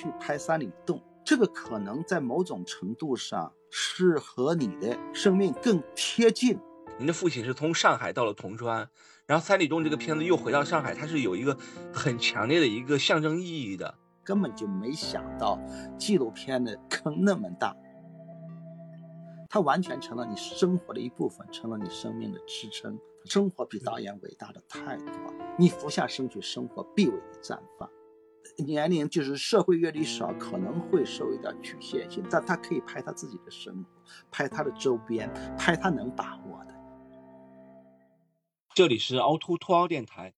去拍三里洞，这个可能在某种程度上是和你的生命更贴近。您的父亲是从上海到了铜川，然后三里洞这个片子又回到上海，它是有一个很强烈的一个象征意义的。根本就没想到纪录片的坑那么大，它完全成了你生活的一部分，成了你生命的支撑。生活比导演伟大的太多，你俯下身去，生活必为你绽放。年龄就是社会阅历少，可能会受一点局限性，但他可以拍他自己的生活，拍他的周边，拍他能把握的。这里是凹凸凸凹电台，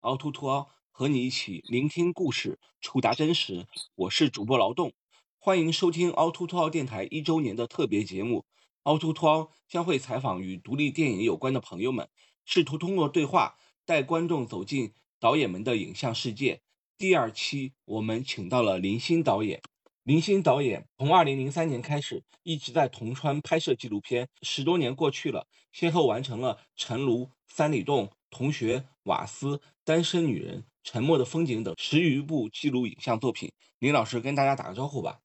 凹凸凸凹。和你一起聆听故事，触达真实。我是主播劳动，欢迎收听凹凸凸凹电台一周年的特别节目。凹凸凸凹将会采访与独立电影有关的朋友们，试图通过对话带观众走进导演们的影像世界。第二期我们请到了林鑫导演。林鑫导演从二零零三年开始一直在铜川拍摄纪录片，十多年过去了，先后完成了《陈炉》《三里洞》《同学》《瓦斯》《单身女人》。沉默的风景等十余部记录影像作品，林老师跟大家打个招呼吧。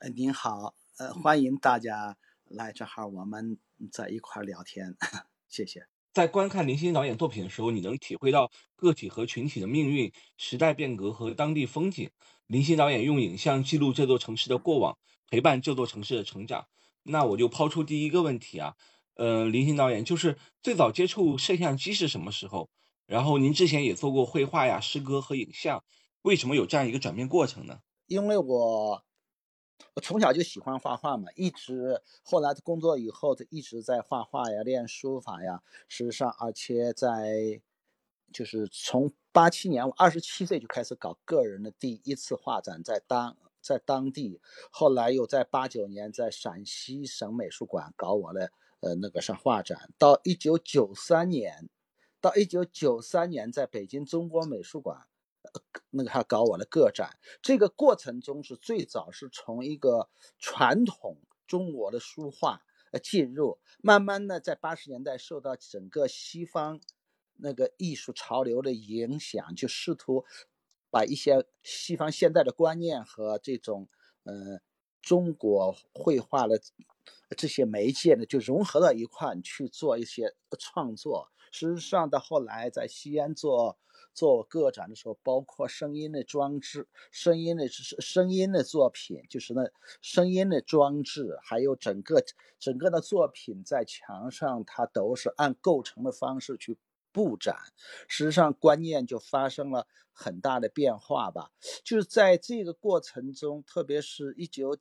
呃，您好，呃，欢迎大家来这哈，我们在一块聊天，谢谢。在观看林鑫导演作品的时候，你能体会到个体和群体的命运、时代变革和当地风景。林鑫导演用影像记录这座城市的过往，陪伴这座城市的成长。那我就抛出第一个问题啊，呃，林鑫导演就是最早接触摄像机是什么时候？然后您之前也做过绘画呀、诗歌和影像，为什么有这样一个转变过程呢？因为我我从小就喜欢画画嘛，一直后来工作以后，就一直在画画呀、练书法呀。事实上，而且在就是从八七年，我二十七岁就开始搞个人的第一次画展，在当在当地，后来又在八九年在陕西省美术馆搞我的呃那个上画展，到一九九三年。到一九九三年，在北京中国美术馆，那个他搞我的个展。这个过程中是最早是从一个传统中国的书画呃进入，慢慢的在八十年代受到整个西方那个艺术潮流的影响，就试图把一些西方现代的观念和这种呃中国绘画的这些媒介呢，就融合到一块去做一些创作。事实上，到后来在西安做做个展的时候，包括声音的装置、声音的声音的作品，就是那声音的装置，还有整个整个的作品在墙上，它都是按构成的方式去布展。实际上，观念就发生了很大的变化吧。就是在这个过程中，特别是一九。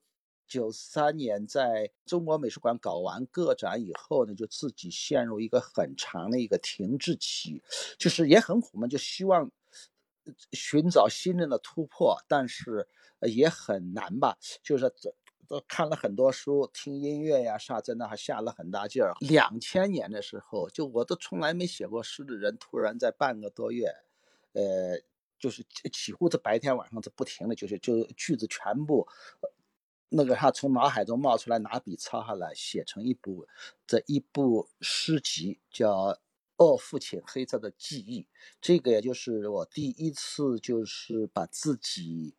九三年在中国美术馆搞完个展以后呢，就自己陷入一个很长的一个停滞期，就是也很苦闷，就希望寻找新人的突破，但是也很难吧。就是这都看了很多书，听音乐呀啥，在那还下了很大劲儿。两千年的时候，就我都从来没写过诗的人，突然在半个多月，呃，就是几乎是白天晚上是不停的，就是就句子全部。那个他从脑海中冒出来，拿笔抄下来，写成一部这一部诗集，叫《二父亲黑色的记忆》。这个也就是我第一次，就是把自己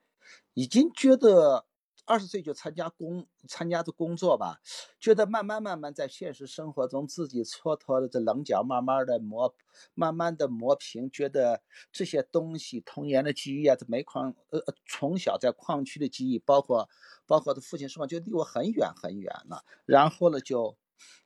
已经觉得。二十岁就参加工参加的工作吧，觉得慢慢慢慢在现实生活中自己蹉跎的这棱角，慢慢的磨，慢慢的磨平，觉得这些东西童年的记忆啊，这煤矿呃从小在矿区的记忆，包括包括他父亲生活，就离我很远很远了。然后呢，就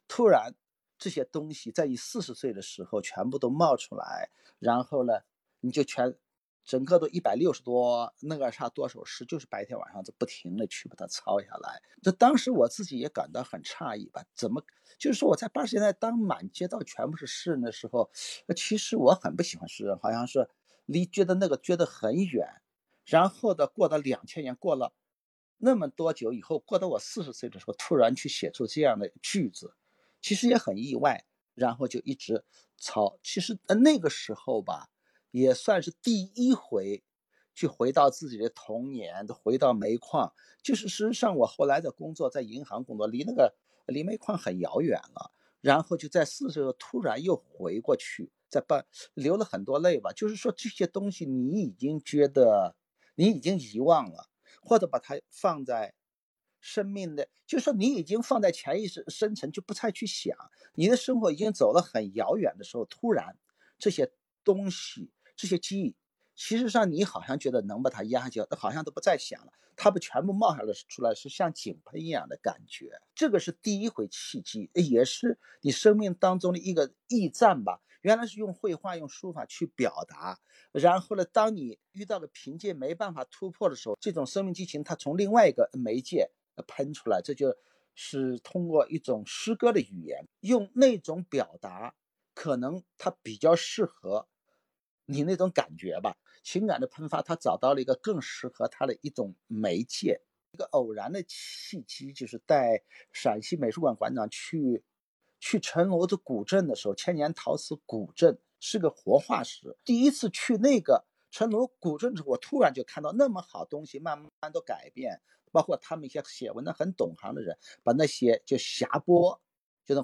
突然这些东西在你四十岁的时候全部都冒出来，然后呢，你就全。整个都一百六十多，那个啥多首诗，就是白天晚上就不停的去把它抄下来。这当时我自己也感到很诧异吧？怎么就是说我在八十年代当满街道全部是诗人的时候，其实我很不喜欢诗人，好像是离觉得那个觉得很远。然后的过到两千年，过了那么多久以后，过到我四十岁的时候，突然去写出这样的句子，其实也很意外。然后就一直抄。其实那个时候吧。也算是第一回，去回到自己的童年，回到煤矿。就是事实上，我后来的工作在银行工作，离那个离煤矿很遥远了。然后就在四十岁突然又回过去，在办流了很多泪吧。就是说这些东西你已经觉得你已经遗忘了，或者把它放在生命的，就是说你已经放在潜意识深层，就不再去想，你的生活已经走了很遥远的时候，突然这些东西、这些记忆，其实上你好像觉得能把它压下去，好像都不再想了，它不全部冒下来出来，是像井喷一样的感觉。这个是第一回契机，也是你生命当中的一个驿站吧。原来是用绘画、用书法去表达，然后呢，当你遇到了瓶颈没办法突破的时候，这种生命激情它从另外一个媒介喷出来，这就是通过一种诗歌的语言，用那种表达，可能它比较适合你那种感觉吧，情感的喷发，他找到了一个更适合他的一种媒介。一个偶然的契机，就是带陕西美术馆馆长去。去陈罗的古镇的时候，千年陶瓷古镇是个活化石。第一次去那个陈罗古镇的时候，我突然就看到那么好东西慢慢都改变，包括他们一些写文的很懂行的人，把那些就匣钵，就那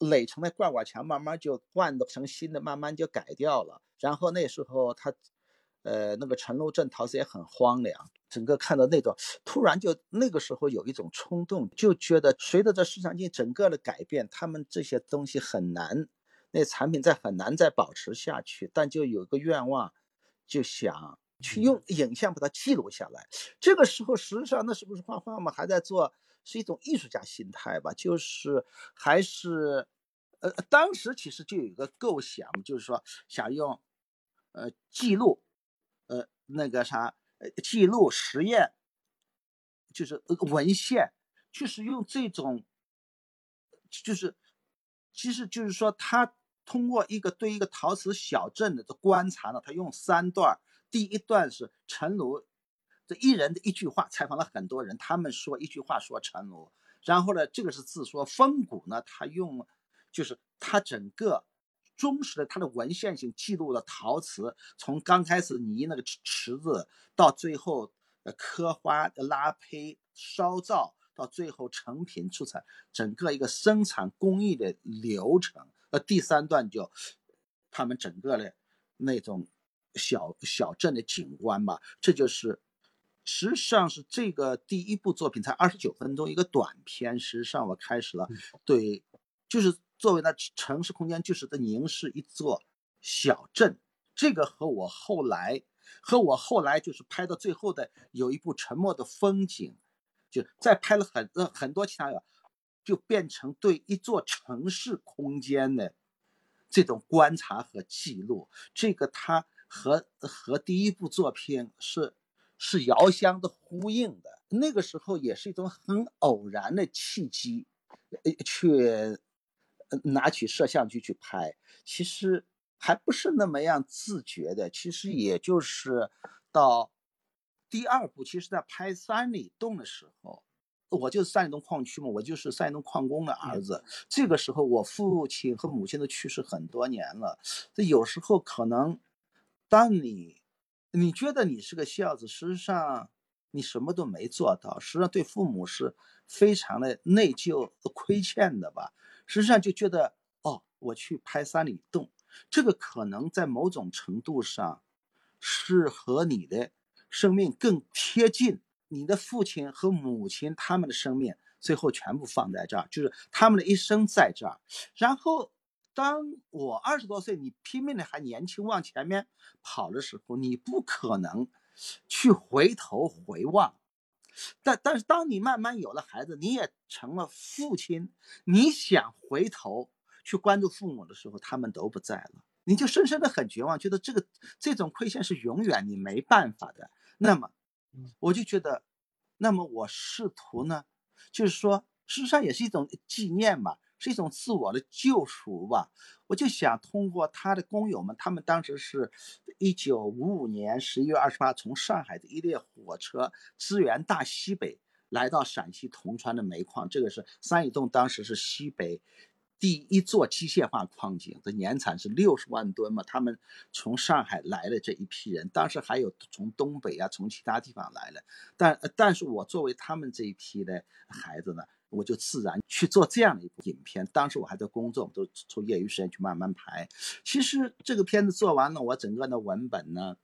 垒成的罐罐墙，慢慢就换成新的，慢慢就改掉了。然后那时候他。呃，那个陈楼镇陶瓷也很荒凉，整个看到那种，突然就那个时候有一种冲动，就觉得随着这市场经济整个的改变，他们这些东西很难，那产品再很难再保持下去，但就有个愿望，就想去用影像把它记录下来。这个时候实际上那是不是画画嘛？还在做，是一种艺术家心态吧？就是还是，呃，当时其实就有一个构想，就是说想用，呃，记录。呃，那个啥，呃，记录实验，就是文献，就是用这种，就是，其实就是说，他通过一个对一个陶瓷小镇的观察呢，他用三段，第一段是陈炉这一人的一句话，采访了很多人，他们说一句话说陈炉，然后呢，这个是自说，风骨呢，他用，就是他整个。忠实的，它的文献性记录了陶瓷从刚开始泥那个池子，到最后呃刻花、拉胚、烧造，到最后成品出产，整个一个生产工艺的流程。呃，第三段就他们整个的那种小小镇的景观吧，这就是实际上是这个第一部作品才二十九分钟一个短片，实际上我开始了对，就是。作为那城市空间，就是在凝视一座小镇。这个和我后来，和我后来就是拍到最后的有一部《沉默的风景》，就再拍了很呃很多其他的，就变成对一座城市空间的这种观察和记录。这个它和和第一部作品是是遥相的呼应的。那个时候也是一种很偶然的契机，呃，去。拿起摄像机去拍，其实还不是那么样自觉的。其实也就是到第二部，其实在拍三里洞的时候，我就是三里洞矿区嘛，我就是三里洞矿工的儿子。这个时候，我父亲和母亲都去世很多年了。这有时候可能，当你你觉得你是个孝子，实际上你什么都没做到，实际上对父母是非常的内疚、亏欠的吧。实际上就觉得，哦，我去拍三里洞，这个可能在某种程度上，是和你的生命更贴近。你的父亲和母亲他们的生命最后全部放在这儿，就是他们的一生在这儿。然后，当我二十多岁，你拼命的还年轻往前面跑的时候，你不可能去回头回望。但但是，当你慢慢有了孩子，你也成了父亲，你想回头去关注父母的时候，他们都不在了，你就深深的很绝望，觉得这个这种亏欠是永远你没办法的。那么，我就觉得，那么我试图呢，就是说，事实上也是一种纪念吧。是一种自我的救赎吧，我就想通过他的工友们，他们当时是一九五五年十一月二十八从上海的一列火车支援大西北来到陕西铜川的煤矿，这个是三里洞，当时是西北第一座机械化矿井，的年产是六十万吨嘛。他们从上海来的这一批人，当时还有从东北啊，从其他地方来的，但但是我作为他们这一批的孩子呢。我就自然去做这样的一部影片。当时我还在工作，都抽业余时间去慢慢拍。其实这个片子做完了，我整个的文本呢，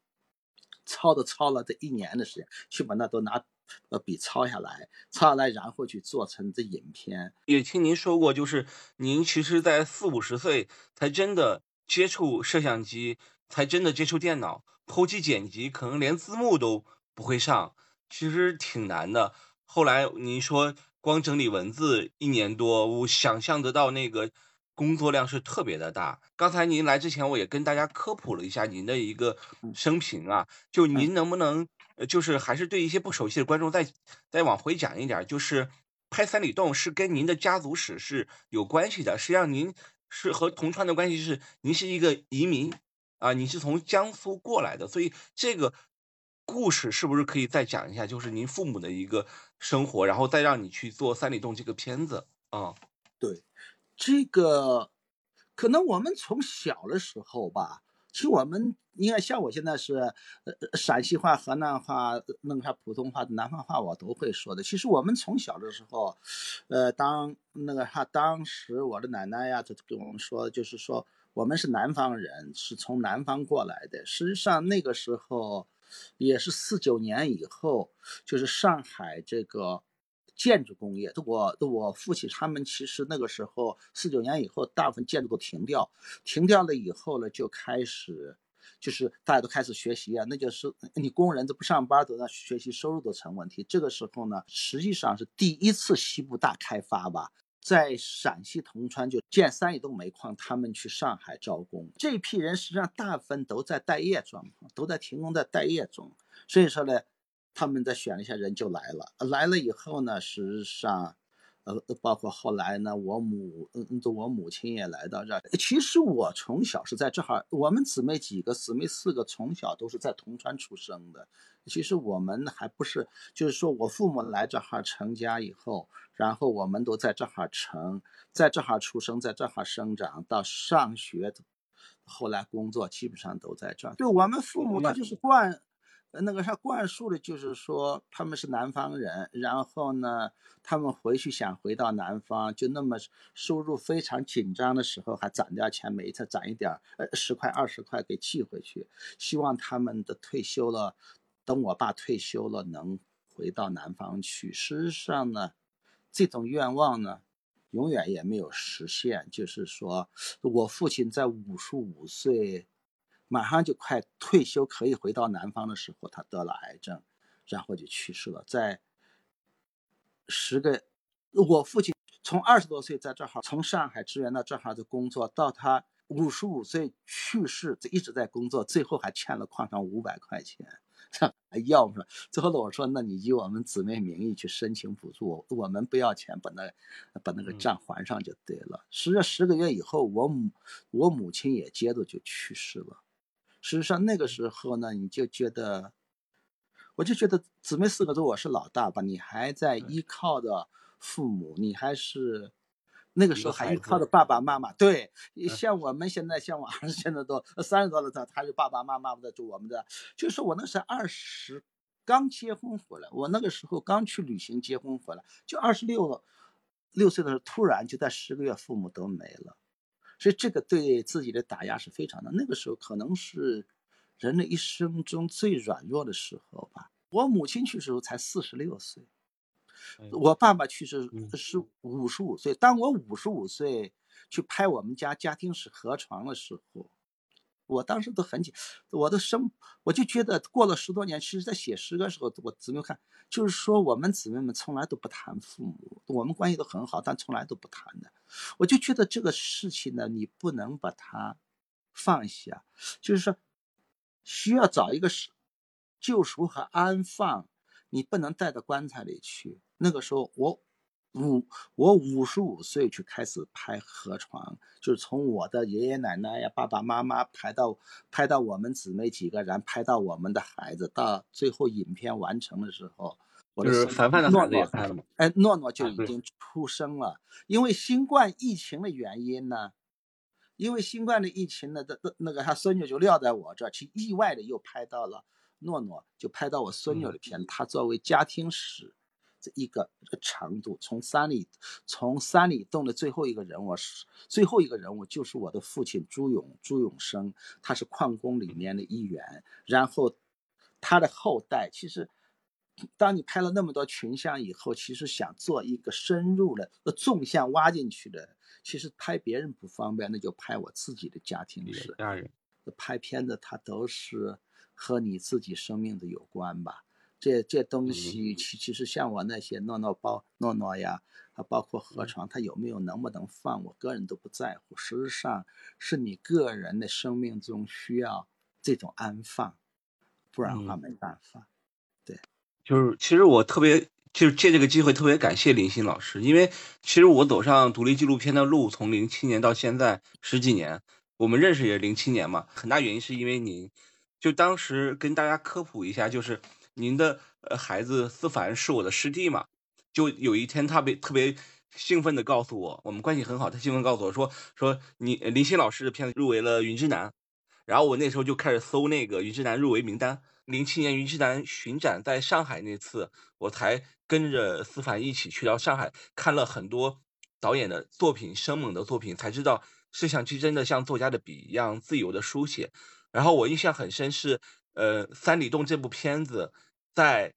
抄都抄了这一年的时间，去把那都拿呃笔抄下来，抄下来然后去做成这影片。也听您说过，就是您其实，在四五十岁才真的接触摄像机，才真的接触电脑，后期剪辑可能连字幕都不会上，其实挺难的。后来您说光整理文字一年多，我想象得到那个工作量是特别的大。刚才您来之前，我也跟大家科普了一下您的一个生平啊，就您能不能，呃，就是还是对一些不熟悉的观众再再往回讲一点，就是拍三里洞是跟您的家族史是有关系的。实际上，您是和铜川的关系是您是一个移民啊，你是从江苏过来的，所以这个。故事是不是可以再讲一下？就是您父母的一个生活，然后再让你去做三里洞这个片子啊？对，这个可能我们从小的时候吧，其实我们你看，像我现在是呃陕西话、河南话、弄啥普通话、南方话，我都会说的。其实我们从小的时候，呃，当那个哈当时我的奶奶呀，就跟我们说，就是说我们是南方人，是从南方过来的。实际上那个时候。也是四九年以后，就是上海这个建筑工业，我我父亲他们其实那个时候四九年以后，大部分建筑都停掉，停掉了以后呢，就开始就是大家都开始学习啊，那就是你工人都不上班，都在学习，收入都成问题。这个时候呢，实际上是第一次西部大开发吧。在陕西铜川就建三里洞煤矿，他们去上海招工，这批人实际上大部分都在待业状况，都在停工在待业中，所以说呢，他们再选了一下人就来了，来了以后呢，实际上。呃，包括后来呢，我母，嗯嗯，我母亲也来到这儿。其实我从小是在这儿，我们姊妹几个，姊妹四个，从小都是在铜川出生的。其实我们还不是，就是说我父母来这哈成家以后，然后我们都在这哈成，在这哈出生，在这哈生长，到上学，后来工作，基本上都在这儿。对我们父母，他就是惯。那个啥灌输的就是说他们是南方人，然后呢，他们回去想回到南方，就那么收入非常紧张的时候，还攒点钱，每一次攒一点呃，十块二十块给寄回去，希望他们的退休了，等我爸退休了能回到南方去。事实上呢，这种愿望呢，永远也没有实现。就是说我父亲在五十五岁。马上就快退休，可以回到南方的时候，他得了癌症，然后就去世了。在十个，我父亲从二十多岁在这儿，从上海支援到这儿的工作，到他五十五岁去世，这一直在工作，最后还欠了矿上五百块钱，还 要是吧？最后呢，我说，那你以我们姊妹名义去申请补助，我们不要钱，把那把那个账还上就对了。实际上十个月以后，我母我母亲也接着就去世了。实际上那个时候呢，你就觉得，我就觉得姊妹四个都我是老大吧，你还在依靠着父母，你还是那个时候还依靠着爸爸妈妈。对，像我们现在，像我儿子现在都三十多了，他他是爸爸妈妈在住我们的。就是我那时候二十刚结婚回来，我那个时候刚去旅行结婚回来，就二十六六岁的时候，突然就在十个月，父母都没了。所以这个对自己的打压是非常的。那个时候可能是人的一生中最软弱的时候吧。我母亲去世时候才四十六岁，我爸爸去世是五十五岁。当我五十五岁去拍我们家家庭史河床的时候。我当时都很紧，我的生我就觉得过了十多年，其实在写诗的时候，我姊妹看，就是说我们姊妹们从来都不谈父母，我们关系都很好，但从来都不谈的。我就觉得这个事情呢，你不能把它放下，就是说需要找一个是救赎和安放，你不能带到棺材里去。那个时候我。五，我五十五岁去开始拍河床，就是从我的爷爷奶奶呀、爸爸妈妈拍到拍到我们姊妹几个然后，拍到我们的孩子，到最后影片完成的时候，就是凡凡的孩子也拍了吗？哎，诺诺就已经出生了。因为新冠疫情的原因呢，因为新冠的疫情呢，那那那个他孙女就撂在我这儿，去意外的又拍到了诺诺，就拍到我孙女的片，他作为家庭史。一个这个长度，从山里从山里洞的最后一个人物是最后一个人物，就是我的父亲朱永朱永生，他是矿工里面的一员。然后他的后代，其实当你拍了那么多群像以后，其实想做一个深入的、纵向挖进去的，其实拍别人不方便，那就拍我自己的家庭史。家人拍片子，它都是和你自己生命的有关吧？这这东西，其其实像我那些诺诺包、诺诺呀，啊，包括河床，它有没有能不能放，我个人都不在乎。实际上，是你个人的生命中需要这种安放，不然的话没办法。对。就是其实我特别就是借这个机会特别感谢林鑫老师，因为其实我走上独立纪录片的路从零七年到现在十几年，我们认识也是零七年嘛，很大原因是因为您，就当时跟大家科普一下，就是您的呃孩子思凡是我的师弟嘛，就有一天他被特别兴奋的告诉我，我们关系很好，他兴奋告诉我说说你林鑫老师的片子入围了云之南，然后我那时候就开始搜那个云之南入围名单。零七年云之南巡展在上海那次，我才跟着思凡一起去到上海，看了很多导演的作品，生猛的作品，才知道摄像机真的像作家的笔一样自由的书写。然后我印象很深是，呃，三里洞这部片子在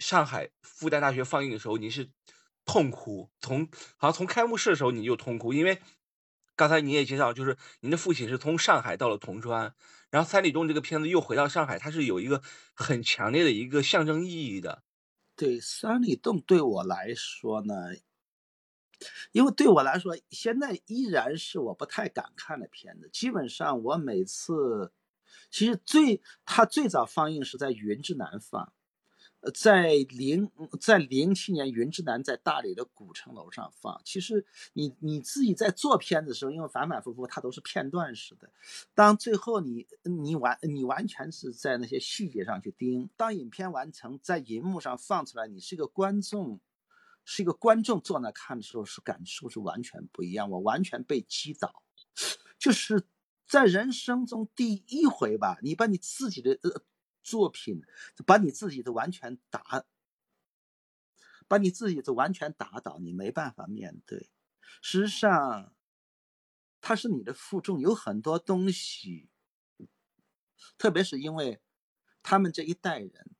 上海复旦大学放映的时候，您是痛哭，从好像从开幕式的时候你就痛哭，因为刚才你也介绍，就是您的父亲是从上海到了铜川。然后三里洞这个片子又回到上海，它是有一个很强烈的一个象征意义的。对三里洞对我来说呢，因为对我来说，现在依然是我不太敢看的片子。基本上我每次，其实最它最早放映是在云之南放。在零在零七年，云之南在大理的古城楼上放。其实你你自己在做片子的时候，因为反反复复，它都是片段式的。当最后你你完你完全是在那些细节上去盯。当影片完成在银幕上放出来，你是一个观众，是一个观众坐那看的时候，是感受是完全不一样。我完全被击倒，就是在人生中第一回吧，你把你自己的呃。作品把你自己的完全打，把你自己的完全打倒，你没办法面对。实际上，他是你的负重，有很多东西，特别是因为他们这一代人，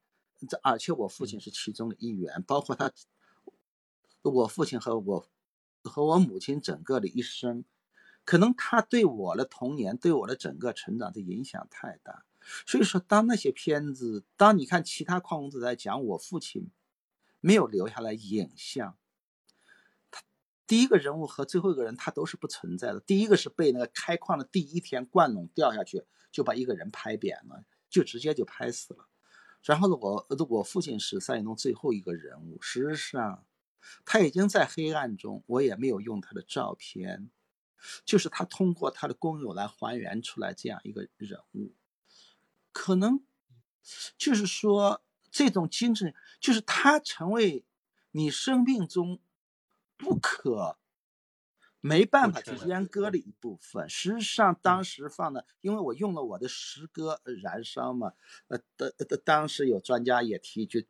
这而且我父亲是其中的一员，包括他，我父亲和我和我母亲整个的一生，可能他对我的童年，对我的整个成长的影响太大。所以说，当那些片子，当你看其他矿工子在讲我父亲没有留下来影像，他第一个人物和最后一个人他都是不存在的。第一个是被那个开矿的第一天灌笼掉下去，就把一个人拍扁了，就直接就拍死了。然后呢，我我父亲是赛农最后一个人物，事实上他已经在黑暗中，我也没有用他的照片，就是他通过他的工友来还原出来这样一个人物。可能就是说，这种精神就是它成为你生命中不可没办法去阉割的一部分。实际上，当时放的，因为我用了我的诗歌《燃烧》嘛，呃，当当时有专家也提，就。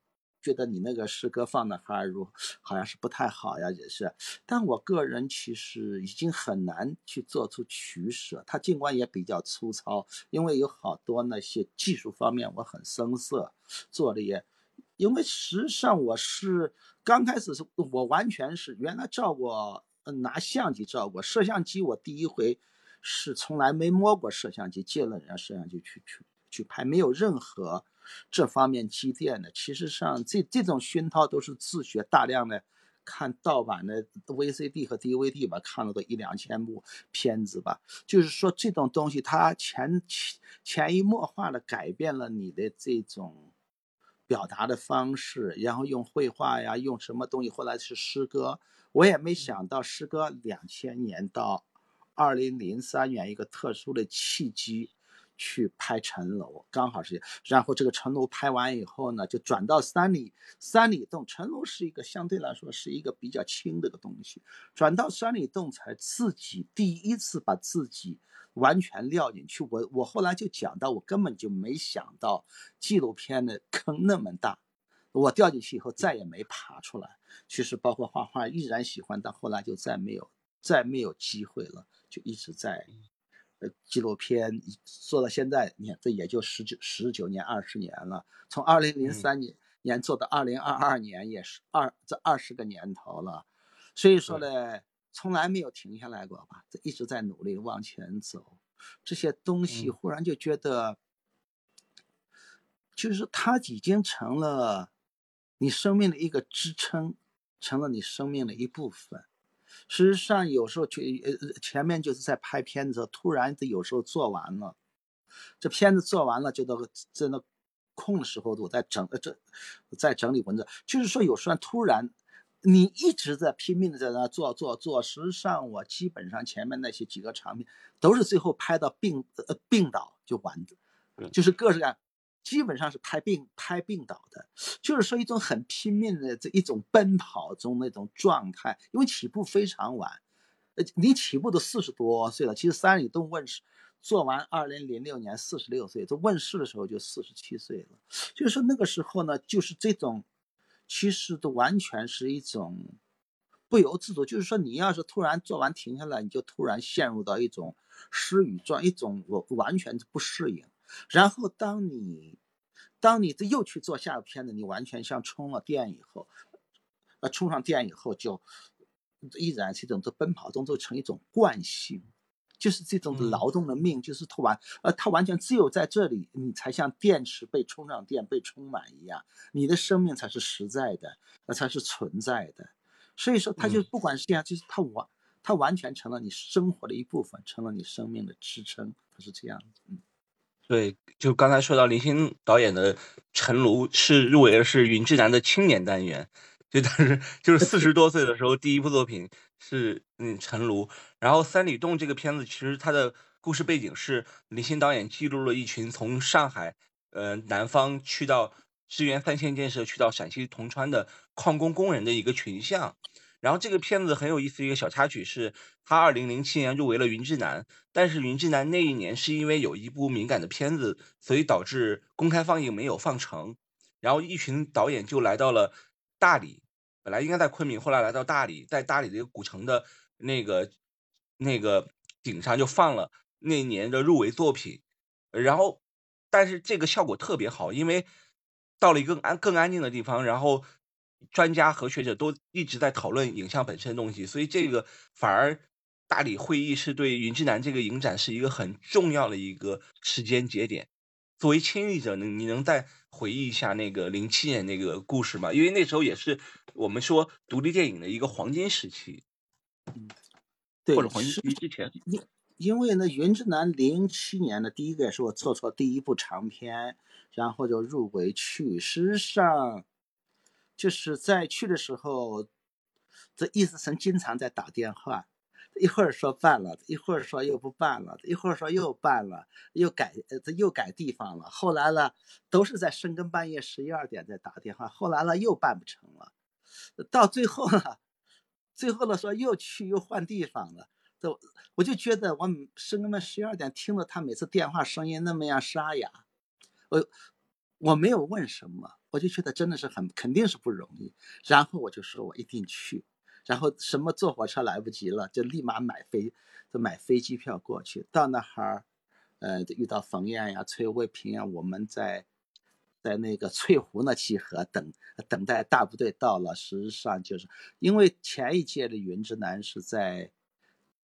觉得你那个诗歌放的哈如好像是不太好呀，也是。但我个人其实已经很难去做出取舍。它尽管也比较粗糙，因为有好多那些技术方面我很生涩，做的也。因为实际上我是刚开始是我完全是原来照过拿相机照过摄像机，我第一回是从来没摸过摄像机，借了人家摄像机去去去拍，没有任何。这方面积淀的，其实上这这种熏陶都是自学，大量的看盗版的 VCD 和 DVD 吧，看了都一两千部片子吧。就是说这种东西，它潜潜潜移默化的改变了你的这种表达的方式，然后用绘画呀，用什么东西，后来是诗歌。我也没想到诗歌两千年到二零零三年一个特殊的契机。去拍城楼，刚好是，然后这个城楼拍完以后呢，就转到三里三里洞。城楼是一个相对来说是一个比较轻的一个东西，转到三里洞才自己第一次把自己完全撂进去。我我后来就讲到，我根本就没想到纪录片的坑那么大，我掉进去以后再也没爬出来。其实包括画画依然喜欢，但后来就再没有再没有机会了，就一直在。呃，纪录片做到现在，你看这也就十九十九年、二十年了。从二零零三年，年做到二零二二年，也是二这二十个年头了，所以说呢，从来没有停下来过吧，这一直在努力往前走。这些东西忽然就觉得，就是它已经成了你生命的一个支撑，成了你生命的一部分。事实上，有时候去呃前面就是在拍片子，突然的有时候做完了，这片子做完了就到在那。空的时候，我在整呃这，在整理文字，就是说有时候突然，你一直在拼命的在那做做做，实际上我基本上前面那些几个场面都是最后拍到病呃病倒就完的，就是各式各样，基本上是拍病拍病倒的，就是说一种很拼命的这一种奔跑中那种状态，因为起步非常晚，呃你起步都四十多岁了，其实三里洞问世。做完二零零六年四十六岁，这问世的时候就四十七岁了。就是说那个时候呢，就是这种，其实都完全是一种不由自主。就是说你要是突然做完停下来，你就突然陷入到一种失语状，一种我完全不适应。然后当你当你这又去做下个片子，你完全像充了电以后，呃，充上电以后就依然是一种这奔跑动作成一种惯性。就是这种劳动的命，就是它完，呃，它完全只有在这里，你才像电池被充上电、被充满一样，你的生命才是实在的，那才是存在的。所以说，它就不管是这样，就是它完，它完全成了你生活的一部分，成了你生命的支撑，它是这样子。嗯，对，就刚才说到林星导演的《陈炉》是入围的是云之南的青年单元。就当时就是四十多岁的时候，第一部作品是嗯《陈炉》，然后《三里洞》这个片子其实它的故事背景是林星导演记录了一群从上海呃南方去到支援三线建设去到陕西铜川的矿工工人的一个群像。然后这个片子很有意思，一个小插曲是，他二零零七年入围了云之南，但是云之南那一年是因为有一部敏感的片子，所以导致公开放映没有放成，然后一群导演就来到了。大理本来应该在昆明，后来来到大理，在大理的一个古城的那个那个顶上就放了那年的入围作品，然后但是这个效果特别好，因为到了一个安更安静的地方，然后专家和学者都一直在讨论影像本身的东西，所以这个反而大理会议是对云之南这个影展是一个很重要的一个时间节点。作为亲历者，你你能再回忆一下那个零七年那个故事吗？因为那时候也是我们说独立电影的一个黄金时期，嗯，对，或者黄金时期之前。因因为呢，云之南零七年的第一个也是我做错第一部长片，然后就入围去。事实上，就是在去的时候，这易思成经常在打电话。一会儿说办了，一会儿说又不办了，一会儿说又办了，又改，呃，这又改地方了。后来呢，都是在深更半夜十一二点在打电话。后来呢，又办不成了，到最后呢，最后呢说又去又换地方了。这我就觉得我深更半夜十一二点听着他每次电话声音那么样沙哑，我我没有问什么，我就觉得真的是很肯定是不容易。然后我就说我一定去。然后什么坐火车来不及了，就立马买飞，就买飞机票过去。到那哈儿，呃，遇到冯燕呀、崔卫平呀，我们在在那个翠湖那集合，等等待大部队到了。实际上就是因为前一届的云之南是在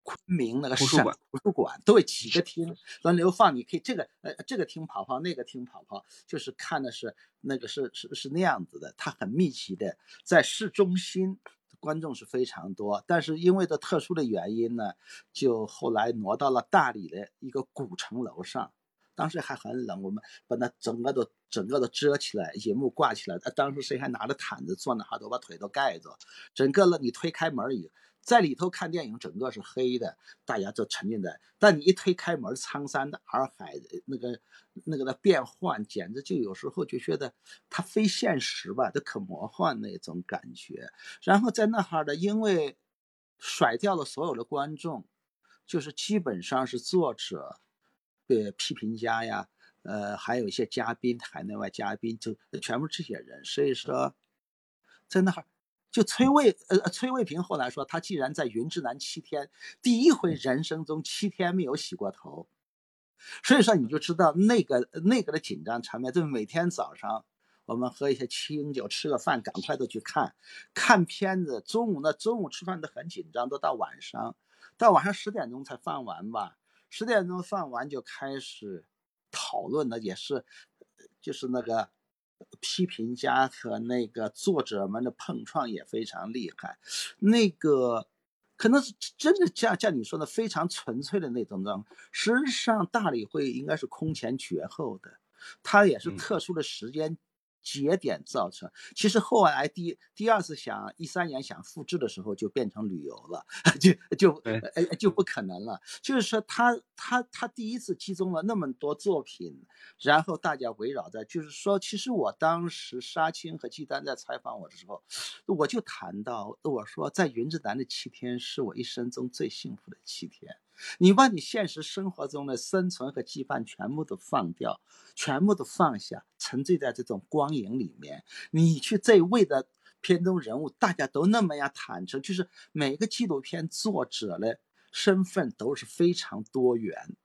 昆明那个省图书馆，对，几个厅轮流放，你可以这个呃这个厅跑跑，那个厅跑跑，就是看的是那个是是是那样子的，它很密集的，在市中心。观众是非常多，但是因为的特殊的原因呢，就后来挪到了大理的一个古城楼上。当时还很冷，我们把那整个都整个都遮起来，银幕挂起来。当时谁还拿着毯子坐那哈，都把腿都盖着。整个了，你推开门以在里头看电影，整个是黑的，大家都沉浸在。但你一推开门，苍山的洱海，那个那个的变幻，简直就有时候就觉得它非现实吧，它可魔幻那种感觉。然后在那哈的，因为甩掉了所有的观众，就是基本上是作者、呃批评家呀，呃还有一些嘉宾，海内外嘉宾，就全部这些人。所以说，在那哈。就崔卫呃崔卫平后来说，他既然在云之南七天，第一回人生中七天没有洗过头，所以说你就知道那个那个的紧张场面，就每天早上我们喝一些清酒，吃个饭，赶快的去看，看片子。中午呢，中午吃饭都很紧张，都到晚上，到晚上十点钟才放完吧。十点钟放完就开始讨论了，也是，就是那个批评家和那个作者们的碰撞也非常厉害。那个可能是真的像像你说的非常纯粹的那种状实际上，大理会应该是空前绝后的，它也是特殊的时间。节点造成，其实后来第第二次想一三年想复制的时候，就变成旅游了，就就呃就不可能了。就是说他他他第一次集中了那么多作品，然后大家围绕在，就是说，其实我当时沙青和季丹在采访我的时候，我就谈到我说，在云之南的七天是我一生中最幸福的七天。你把你现实生活中的生存和羁绊全部都放掉，全部都放下，沉醉在这种光影里面。你去这位的片中人物，大家都那么样坦诚，就是每个纪录片作者的身份都是非常多元。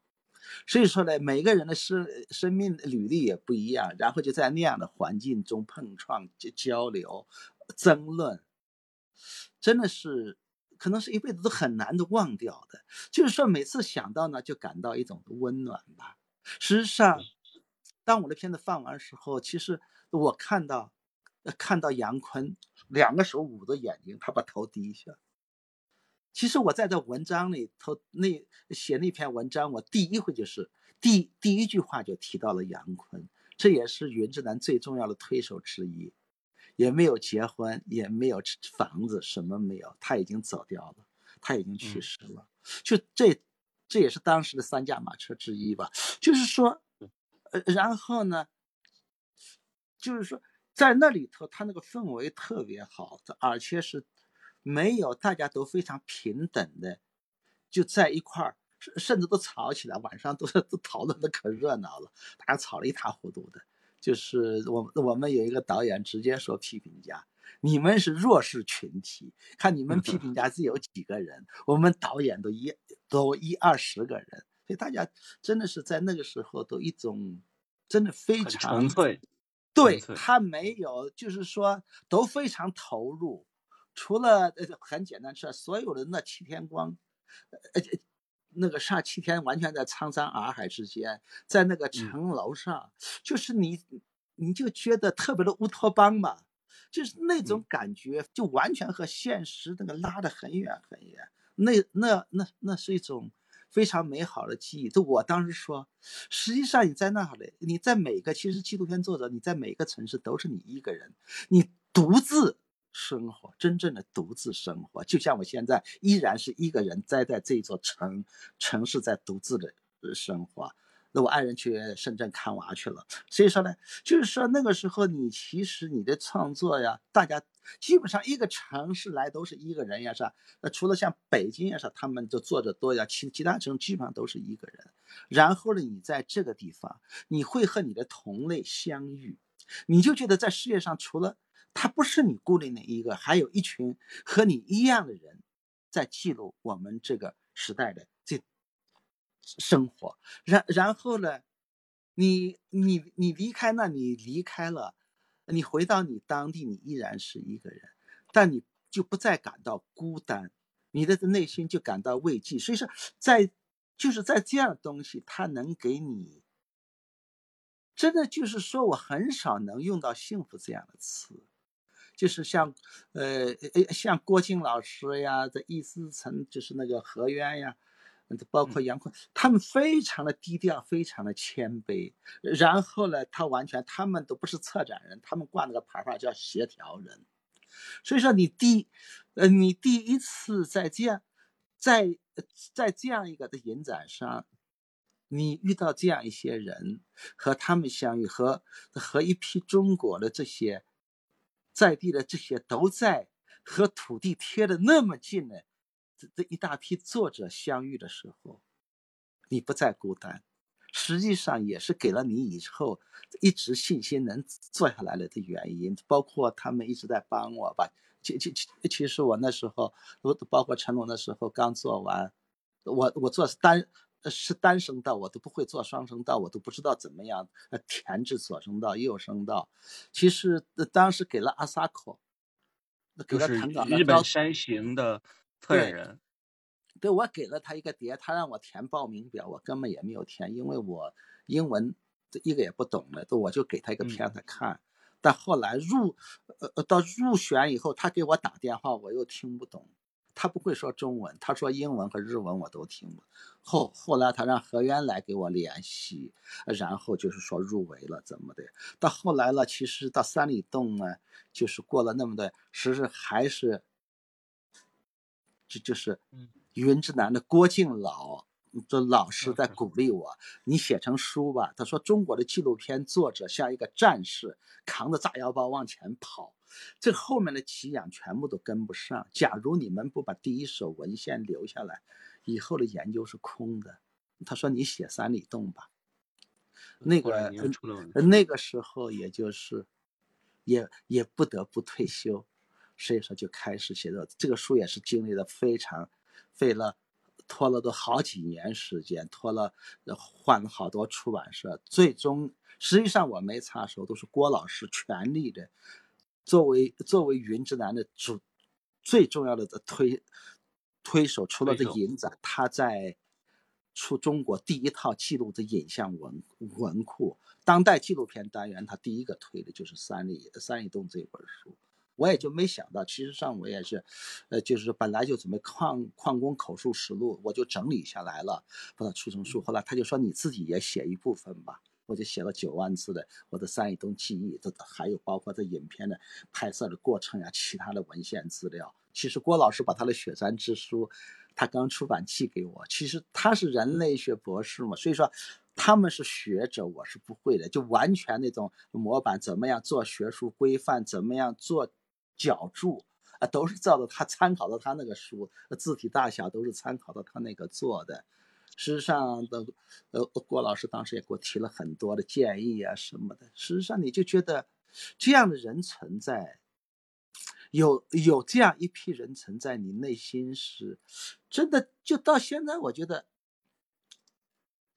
所以说呢，每个人的生生命履历也不一样，然后就在那样的环境中碰撞、交流、争论，真的是。可能是一辈子都很难的忘掉的，就是说每次想到呢，就感到一种温暖吧。实际上，当我的片子放完时候，其实我看到，看到杨坤两个手捂着眼睛，他把头低下。其实我在这文章里头那写那篇文章，我第一回就是第第一句话就提到了杨坤，这也是云之南最重要的推手之一。也没有结婚，也没有房子，什么没有，他已经走掉了，他已经去世了。就这，这也是当时的三驾马车之一吧。就是说，呃，然后呢，就是说，在那里头，他那个氛围特别好，而且是没有大家都非常平等的，就在一块儿，甚至都吵起来，晚上都是都讨论的可热闹了，大家吵得一塌糊涂的。就是我我们有一个导演直接说批评家，你们是弱势群体，看你们批评家 只有几个人，我们导演都一都一二十个人，所以大家真的是在那个时候都一种真的非常纯粹，对他没有就是说都非常投入，除了呃很简单是所有的那七天光，呃。那个煞七天完全在苍山洱海之间，在那个城楼上，就是你，你就觉得特别的乌托邦嘛，就是那种感觉，就完全和现实那个拉得很远很远。那那那那是一种非常美好的记忆。就我当时说，实际上你在那里，你在每个其实纪录片作者，你在每个城市都是你一个人，你独自。生活真正的独自生活，就像我现在依然是一个人栽在这座城城市，在独自的生活。那我爱人去深圳看娃去了，所以说呢，就是说那个时候你其实你的创作呀，大家基本上一个城市来都是一个人呀，是吧？那除了像北京呀，是他们就作者多呀，其其他城基本上都是一个人。然后呢，你在这个地方，你会和你的同类相遇，你就觉得在世界上除了。他不是你孤立的一个，还有一群和你一样的人，在记录我们这个时代的这生活。然然后呢，你你你离开那，你离开了，你回到你当地，你依然是一个人，但你就不再感到孤单，你的内心就感到慰藉。所以说，在就是在这样的东西，它能给你，真的就是说我很少能用到幸福这样的词。就是像，呃呃，像郭靖老师呀，这易思成，就是那个何渊呀，包括杨坤，他们非常的低调，非常的谦卑。然后呢，他完全，他们都不是策展人，他们挂那个牌牌叫协调人。所以说，你第，呃，你第一次在这样，在在这样一个的影展上，你遇到这样一些人，和他们相遇，和和一批中国的这些。在地的这些都在和土地贴的那么近呢，这这一大批作者相遇的时候，你不再孤单，实际上也是给了你以后一直信心能做下来了的原因。包括他们一直在帮我吧，其其其其实我那时候，包括成龙的时候刚做完，我我做单是单声道，我都不会做双声道，我都不知道怎么样呃填制左声道、右声道。其实当时给了阿萨口，给就是了唐港日本山形的策展人。对，我给了他一个碟，他让我填报名表，我根本也没有填，因为我英文一个也不懂的，我就给他一个片子看。但后来入，呃，到入选以后，他给我打电话，我又听不懂，他不会说中文，他说英文和日文我都听了。后后来他让何渊来给我联系，然后就是说入围了怎么的。到后来了，其实到三里洞呢，就是过了那么多，实实还是，就就是云之南的郭靖老。这老师在鼓励我，你写成书吧。他说中国的纪录片作者像一个战士，扛着炸药包往前跑，这后面的给养全部都跟不上。假如你们不把第一手文献留下来，以后的研究是空的。他说你写三里洞吧。那个那个时候也就是，也也不得不退休，所以说就开始写作。这个书也是经历了非常，费了。拖了都好几年时间，拖了换了好多出版社，最终实际上我没插手，都是郭老师全力的，作为作为云之南的主最重要的推推手，除了这影展，他在出中国第一套记录的影像文文库，当代纪录片单元，他第一个推的就是三里三里洞这本书。我也就没想到，其实上我也是，呃，就是本来就准备矿矿工口述实录，我就整理下来了，把它出成书。后来他就说你自己也写一部分吧，我就写了九万字的我的三里洞记忆，这还有包括这影片的拍摄的过程呀，其他的文献资料。其实郭老师把他的《雪山之书》，他刚出版寄给我。其实他是人类学博士嘛，所以说他们是学者，我是不会的，就完全那种模板，怎么样做学术规范，怎么样做。脚注啊，都是照着他参考的，他那个书字体大小都是参考的他那个做的。事实上的，呃，郭老师当时也给我提了很多的建议啊什么的。事实上你就觉得这样的人存在，有有这样一批人存在，你内心是真的。就到现在，我觉得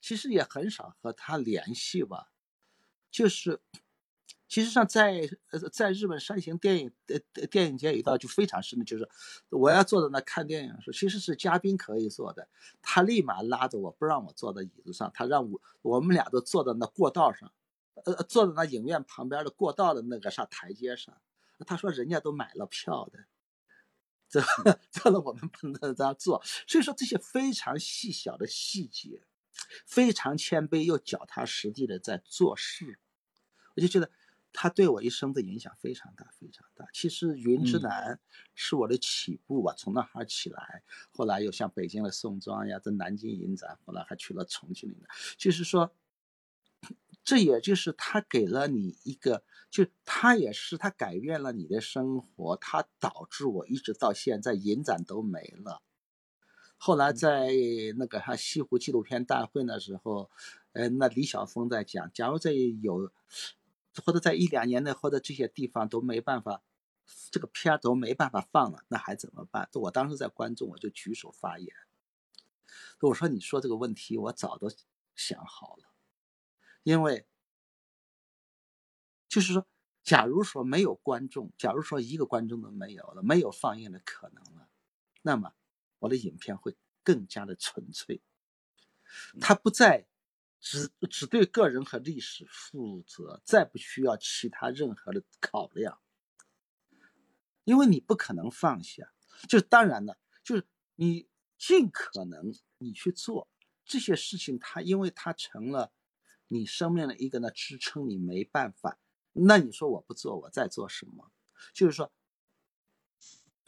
其实也很少和他联系吧，就是。其实上，在呃，在日本山形电影呃电影节一道就非常深的，就是我要坐在那看电影的时候，其实是嘉宾可以坐的，他立马拉着我不让我坐在椅子上，他让我我们俩都坐在那过道上，呃，坐在那影院旁边的过道的那个啥台阶上，他说人家都买了票的，这这了我们不能这样做，所以说这些非常细小的细节，非常谦卑又脚踏实地的在做事，我就觉得。他对我一生的影响非常大，非常大。其实云之南是我的起步吧，从那哈起来，后来又像北京的宋庄呀，在南京影展，后来还去了重庆的。就是说，这也就是他给了你一个，就他也是他改变了你的生活，他导致我一直到现在影展都没了。后来在那个哈西湖纪录片大会的时候，呃，那李晓峰在讲，假如这有。或者在一两年内，或者这些地方都没办法，这个片都没办法放了，那还怎么办？我当时在观众，我就举手发言。我说：“你说这个问题，我早都想好了。因为就是说，假如说没有观众，假如说一个观众都没有了，没有放映的可能了，那么我的影片会更加的纯粹，它不再。”只只对个人和历史负责，再不需要其他任何的考量，因为你不可能放下。就是当然了，就是你尽可能你去做这些事情，它因为它成了你生命的一个呢支撑，你没办法。那你说我不做，我在做什么？就是说，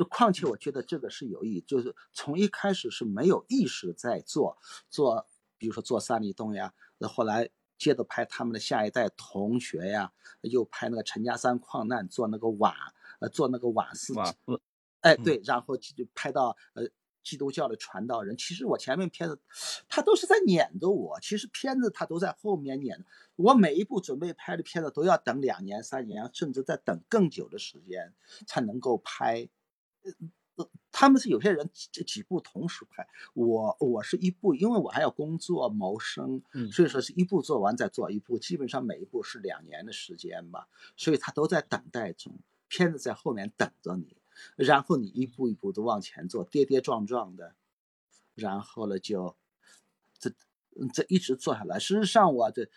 况且我觉得这个是有意，就是从一开始是没有意识在做做。比如说做三里洞呀，那后来接着拍他们的下一代同学呀，又拍那个陈家山矿难，做那个瓦，呃，做那个瓦斯，瓦斯，哎，对，然后就拍到呃基督教的传道人。其实我前面片子，他都是在撵着我，其实片子他都在后面撵。我每一部准备拍的片子都要等两年、三年，甚至在等更久的时间才能够拍。他们是有些人这几部同时拍，我我是一部，因为我还要工作谋生，嗯所以说是一部做完再做一部，基本上每一部是两年的时间吧，所以他都在等待中，片子在后面等着你，然后你一步一步的往前做，跌跌撞撞的，然后呢就这嗯这一直做下来。事实上我这。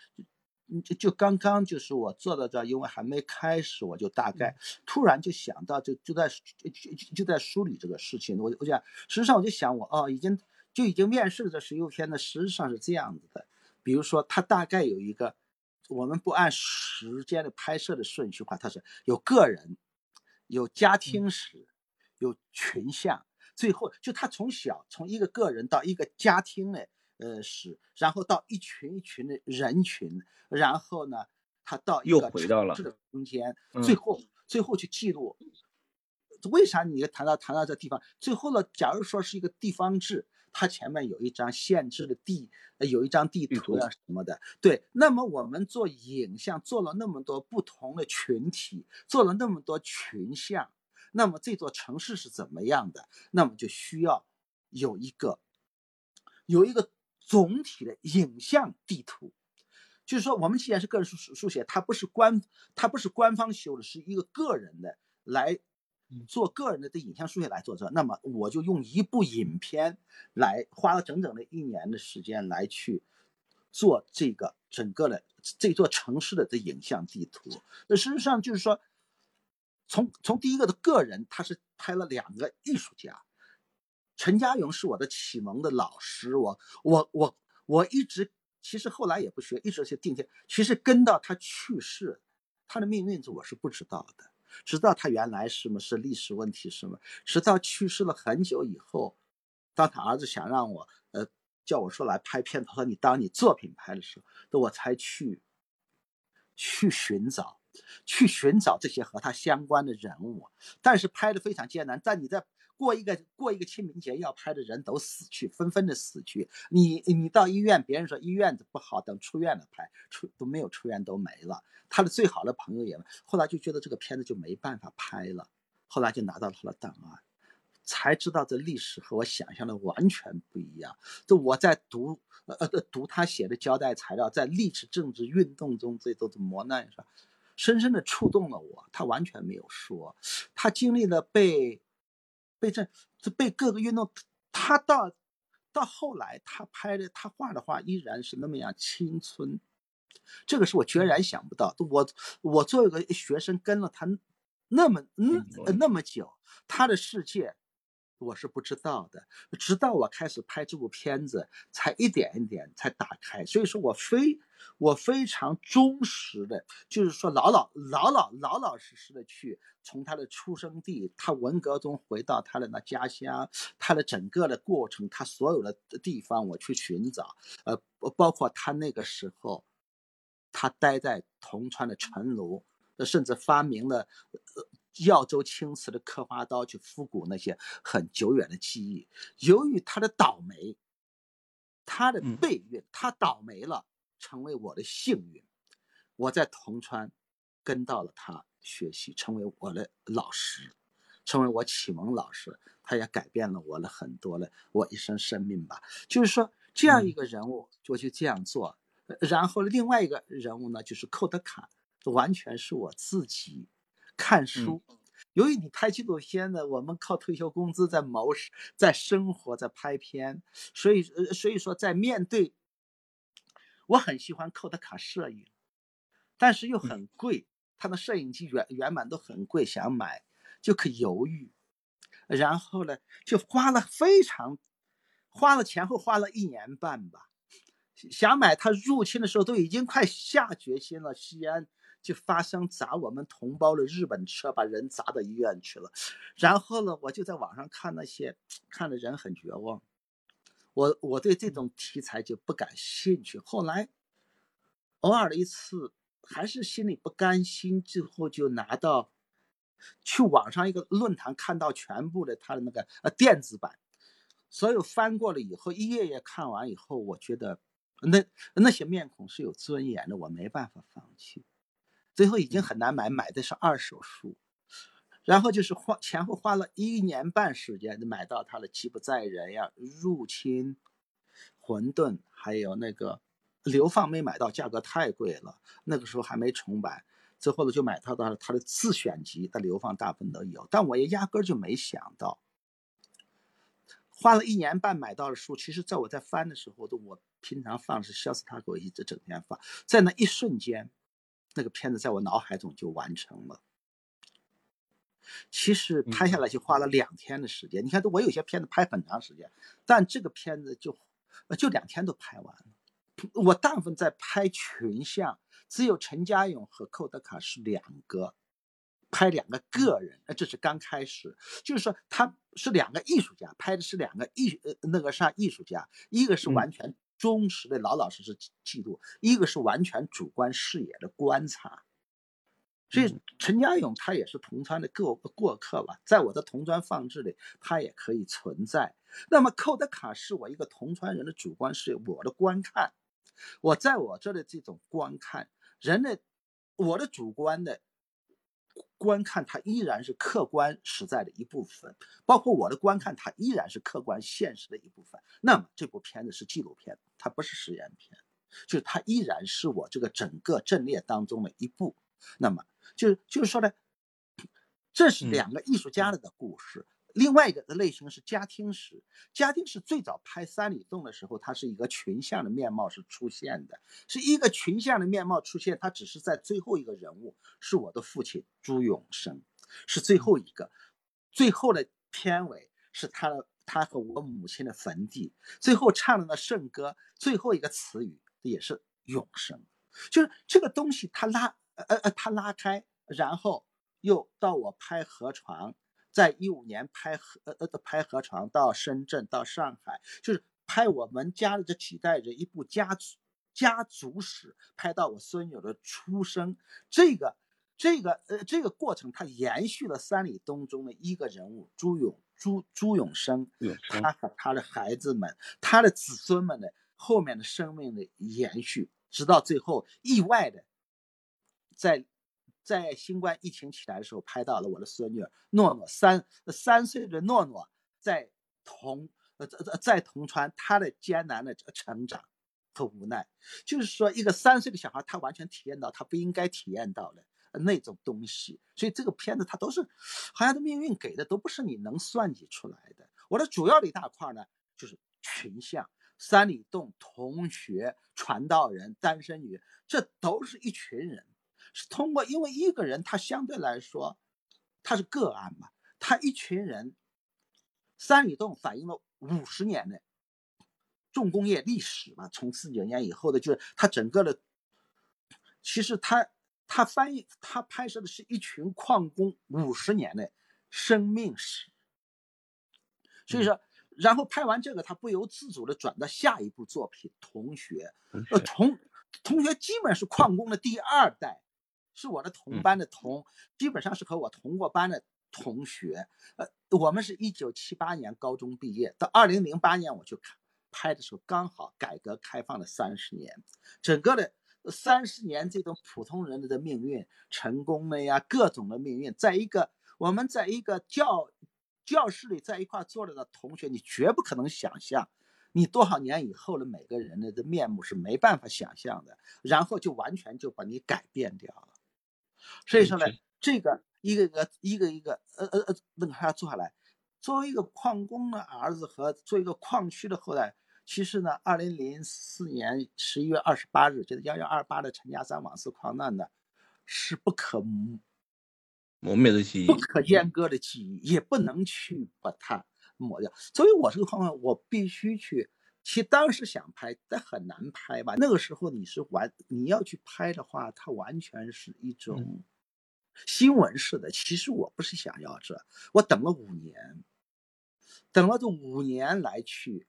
嗯就就刚刚就是我坐到这儿，因为还没开始，我就大概突然就想到，就就在就就就在梳理这个事情。我我想，实际上我就想我哦，已经就已经面试这十六天的，实际上是这样子的。比如说，它大概有一个，我们不按时间的拍摄的顺序话，它是有个人，有家庭史，有群像，最后就他从小从一个个人到一个家庭的呃史，然后到一群一群的人群，然后呢，他到一又个回到了城市的空间，嗯最后最后去记录。为啥你谈到谈到这地方？最后呢，假如说是一个地方志，它前面有一张限制的地，呃有一张地图呀什么的。对，那么我们做影像做了那么多不同的群体，做了那么多群像，那么这座城市是怎么样的？那么就需要有一个有一个总体的影像地图。就是说，我们既然是个人书书写，它不是官，它不是官方修的，是一个个人的来嗯做个人的的影像书写来做这。那么我就用一部影片来花了整整的一年的时间来去做这个整个的这座城市的这影像地图。那实际上就是说，从从第一个的个人，他是拍了两个艺术家，陈家勇是我的启蒙的老师，我我我我一直其实后来也不学，一直是定天，其实跟到他去世，他的命运我是不知道的，直到他原来什么是历史问题什么，直到去世了很久以后，当他儿子想让我呃叫我说来拍片，他说你当你作品拍的时候，那我才去去寻找。去寻找这些和他相关的人物，但是拍的非常艰难。在你在过一个过一个清明节要拍的人都死去，纷纷的死去。你你到医院，别人说医院不好，等出院了拍，出都没有出院都没了。他的最好的朋友也，后来就觉得这个片子就没办法拍了，后来就拿到了他的档案，才知道这历史和我想象的完全不一样。就我在读呃呃读他写的交代材料，在历史政治运动中这都是磨难上。深深的触动了我，他完全没有说，他经历了被被这这被各个运动，他到到后来他拍的他画的画依然是那么样青春，这个是我决然想不到。我我作为一个学生跟了他那么嗯那么久，他的世界我是不知道的，直到我开始拍这部片子，才一点一点才打开。所以说我非我非常忠实的，就是说老老老老老老实实的去从他的出生地，他文革中回到他的那家乡，他的整个的过程，他所有的地方我去寻找，呃，包括他那个时候，他待在铜川的城炉，甚至发明了。呃耀州青瓷的刻花刀去复古那些很久远的记忆。由于他的倒霉，他的背运，他倒霉了，成为我的幸运。我在铜川跟到了他学习，成为我的老师，成为我启蒙老师。他也改变了我的很多的我一生生命吧。就是说，这样一个人物，我就这样做。然后另外一个人物呢，就是寇德卡，完全是我自己。看书，由于你拍纪录片呢，我们靠退休工资在谋在生活，在拍片，所以呃，所以说在面对，我很喜欢寇德卡摄影，但是又很贵，他的摄影机原原版都很贵，想买就可犹豫，然后呢，就花了非常，花了前后花了一年半吧，想买他入侵的时候都已经快下决心了，西安。就发生砸我们同胞的日本车，把人砸到医院去了。然后呢，我就在网上看那些，看的人很绝望。我我对这种题材就不感兴趣。后来偶尔的一次，还是心里不甘心，最后就拿到去网上一个论坛看到全部的他的那个呃电子版，所有翻过了以后，一页页看完以后，我觉得那那些面孔是有尊严的，我没办法放弃。最后已经很难买，买的是二手书。然后就是花前后花了一年半时间买到他的《吉普赛人》呀，《入侵》、《混沌》，还有那个流放没买到，价格太贵了，那个时候还没重版。最后呢，就买到了他的自选集的《流放》，大部分都有，但我也压根儿就没想到，花了一年半买到的书，其实在我在翻的时候，都我平常放是肖斯塔科一直整天放，在那一瞬间，那个片子在我脑海中就完成了。其实拍下来就花了两天的时间。你看，我有些片子拍很长时间，但这个片子就，就两天都拍完了。我大部分在拍群像，只有陈嘉勇和寇德卡是两个，拍两个个人。呃，这是刚开始，就是说他是两个艺术家，拍的是两个艺呃那个啥艺术家，一个是完全忠实的老老实实记录，一个是完全主观视野的观察。所以陈家勇他也是铜川的过过客吧，在我的铜川放置里，他也可以存在。那么寇德卡是我一个铜川人的主观视野，我的观看，我在我这的这种观看，人的我的主观的观看，它依然是客观实在的一部分，包括我的观看，它依然是客观现实的一部分。那么这部片子是纪录片，它不是实验片，就是它依然是我这个整个阵列当中的一部。那么。就就是说呢，这是两个艺术家的的故事。另外一个的类型是家庭史。家庭史最早拍三里洞的时候，它是一个群像的面貌是出现的，是一个群像的面貌出现。它只是在最后一个人物是我的父亲朱永生，是最后一个。最后的片尾是他的他和我母亲的坟地，最后唱的那圣歌，最后一个词语也是永生。就是这个东西，它拉。呃呃呃，他拉开，然后又到我拍河床，在一五年拍河呃呃拍河床，到深圳到上海，就是拍我们家的这几代人一部家族家族史，拍到我孙女的出生，这个这个呃这个过程，它延续了三里东中的一个人物朱永朱朱永生，他和他的孩子们，他的子孙们的后面的生命的延续，直到最后意外的。在在新冠疫情起来的时候，拍到了我的孙女诺诺三三岁的诺诺在同呃在在铜川她的艰难的成长和无奈，就是说一个三岁的小孩，他完全体验到他不应该体验到的那种东西。所以这个片子它都是好像的命运给的都不是你能算计出来的。我的主要的一大块呢，就是群像三里洞同学、传道人、单身女，这都是一群人。是通过，因为一个人他相对来说，他是个案嘛，他一群人，三里洞反映了五十年的重工业历史嘛，从四九年以后的，就是他整个的，其实他他翻译他拍摄的是一群矿工五十年的生命史，所以说，然后拍完这个，他不由自主的转到下一部作品，同学，呃，同同学基本是矿工的第二代。是我的同班的同，基本上是和我同过班的同学。呃，我们是一九七八年高中毕业，到二零零八年我去看拍的时候，刚好改革开放的三十年，整个的三十年这种普通人的命运，成功的呀，各种的命运，在一个我们在一个教教室里在一块坐着的同学，你绝不可能想象，你多少年以后的每个人的的面目是没办法想象的，然后就完全就把你改变掉了。所以说呢，这个一个一个一个一个呃呃呃，那个还要做下来。作为一个矿工的儿子和作为一个矿区的后代，其实呢，二零零四年十一月二十八日，就是幺幺二八的陈家山瓦斯矿难呢，是不可磨灭的记忆，不可阉割的记忆，也不能去把它抹掉。所以我这个矿工，我必须去。其实当时想拍，但很难拍吧。那个时候你是完，你要去拍的话，它完全是一种新闻式的。其实我不是想要这，我等了五年，等了这五年来去，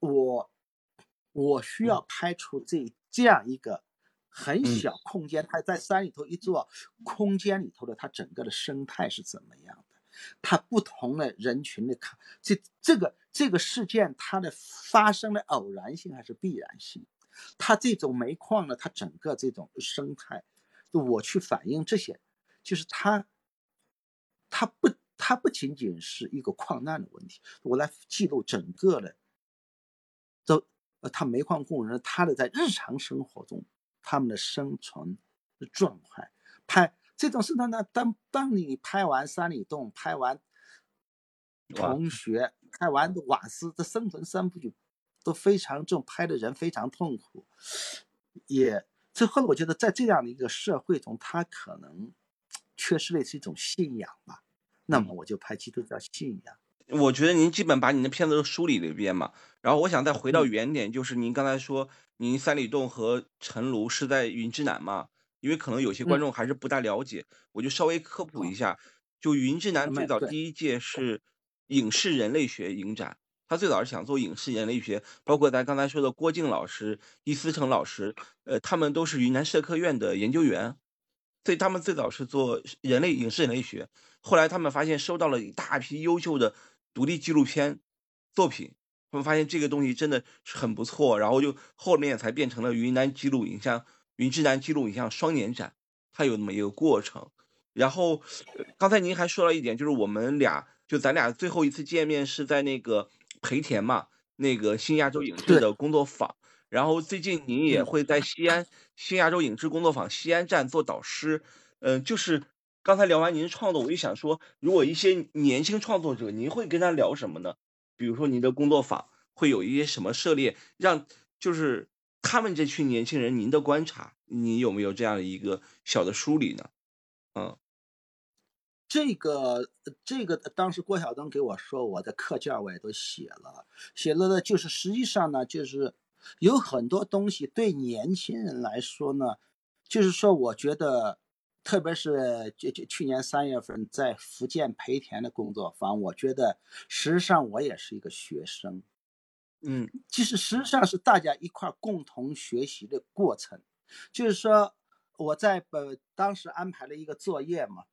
我我需要拍出这这样一个很小空间，它在山里头一座空间里头的它整个的生态是怎么样的。它不同的人群的看这这个这个事件，它的发生的偶然性还是必然性？它这种煤矿呢，它整个这种生态，我去反映这些，就是它，它。它不，它不仅仅是一个矿难的问题，我来记录整个的，都呃，他煤矿工人他的在日常生活中他们的生存的状态，拍这种是呢，当当你拍完山里洞，拍完同学，拍完瓦斯，这生存三部曲都非常重，拍的人非常痛苦，也。最后，我觉得在这样的一个社会中，他可能 缺失的是一种信仰吧。那么，我就拍基督教信仰。我觉得您基本把您的片子都梳理了一遍嘛。然后，我想再回到原点，就是您刚才说，您三里洞和陈炉是在云之南嘛？因为可能有些观众还是不大了解，我就稍微科普一下。就云之南最早第一届是影视人类学影展。他最早是想做影视人类学，包括咱刚才说的郭靖老师、易思成老师，呃，他们都是云南社科院的研究员，所以他们最早是做人类影视人类学。后来他们发现收到了一大批优秀的独立纪录片作品，他们发现这个东西真的是很不错，然后就后面才变成了云南纪录影像、云之南纪录影像双年展，它有那么一个过程。然后刚才您还说了一点，就是我们俩就咱俩最后一次见面是在那个。培田嘛，那个新亚洲影制的工作坊，然后最近您也会在西安新亚洲影制工作坊西安站做导师，嗯，就是刚才聊完您的创作，我就想说，如果一些年轻创作者，您会跟他聊什么呢？比如说您的工作坊会有一些什么涉猎，让就是他们这群年轻人，您的观察，你有没有这样的一个小的梳理呢？嗯。这个这个当时郭晓东给我说，我的课件我也都写了，写了的就是实际上呢，就是有很多东西对年轻人来说呢，就是说我觉得，特别是就就去年三月份在福建培田的工作坊，我觉得实际上我也是一个学生，嗯，其实实际上是大家一块共同学习的过程，就是说我在本当时安排了一个作业嘛。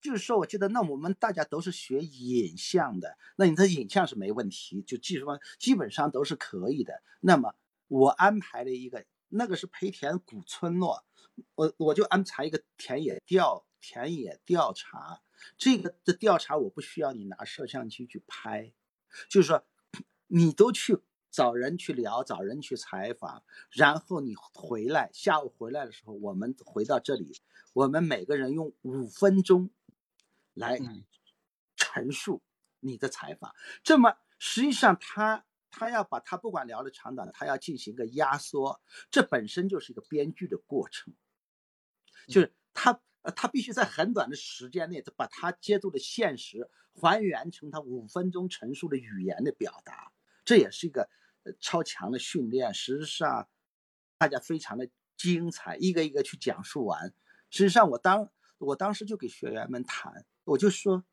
就是说，我觉得那我们大家都是学影像的，那你的影像是没问题，就技术方基本上都是可以的。那么我安排了一个，那个是培田古村落，我我就安排一个田野调田野调查。这个的调查我不需要你拿摄像机去拍，就是说你都去找人去聊，找人去采访，然后你回来下午回来的时候，我们回到这里，我们每个人用五分钟。来陈述你的采访，这么实际上他他要把他不管聊的长短，他要进行一个压缩，这本身就是一个编剧的过程，就是他他必须在很短的时间内，他把他接触的现实还原成他五分钟陈述的语言的表达，这也是一个超强的训练。事实上，大家非常的精彩，一个一个去讲述完。实际上，我当我当时就给学员们谈。我就说，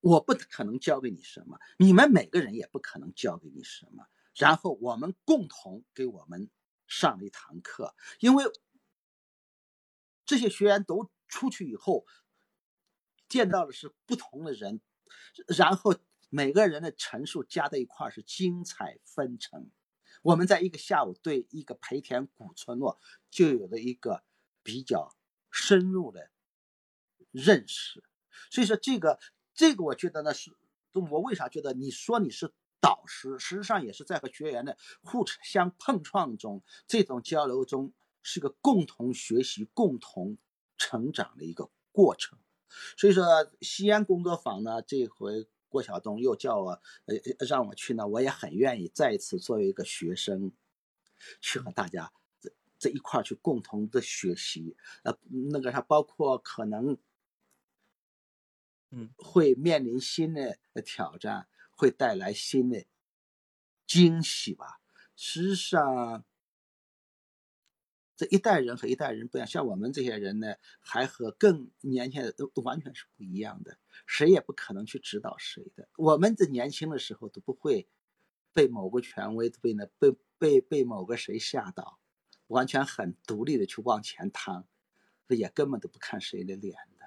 我不可能教给你什么，你们每个人也不可能教给你什么。然后我们共同给我们上了一堂课，因为这些学员都出去以后，见到的是不同的人，然后每个人的陈述加在一块是精彩纷呈。我们在一个下午对一个培田古村落就有了一个比较深入的。认识，所以说这个这个，我觉得呢是，我为啥觉得你说你是导师，实际上也是在和学员的互相碰撞中，这种交流中是个共同学习、共同成长的一个过程。所以说，西安工作坊呢，这回郭晓东又叫我，呃，让我去呢，我也很愿意再一次作为一个学生，去和大家这这一块去共同的学习。呃，那个啥，包括可能。嗯，会面临新的挑战，会带来新的惊喜吧。实际上，这一代人和一代人不一样，像我们这些人呢，还和更年轻的都都完全是不一样的。谁也不可能去指导谁的。我们这年轻的时候都不会被某个权威被那被被被某个谁吓到，完全很独立的去往前趟，也根本都不看谁的脸的。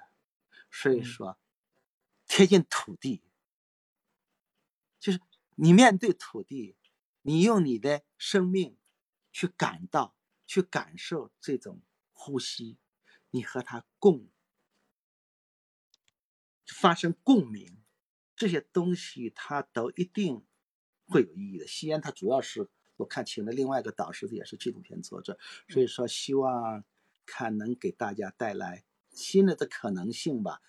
所以说。贴近土地，就是你面对土地，你用你的生命去感到、去感受这种呼吸，你和它共发生共鸣，这些东西它都一定会有意义的。吸烟它主要是我看请了另外一个导师，也是纪录片作者，所以说希望看能给大家带来新的的可能性吧。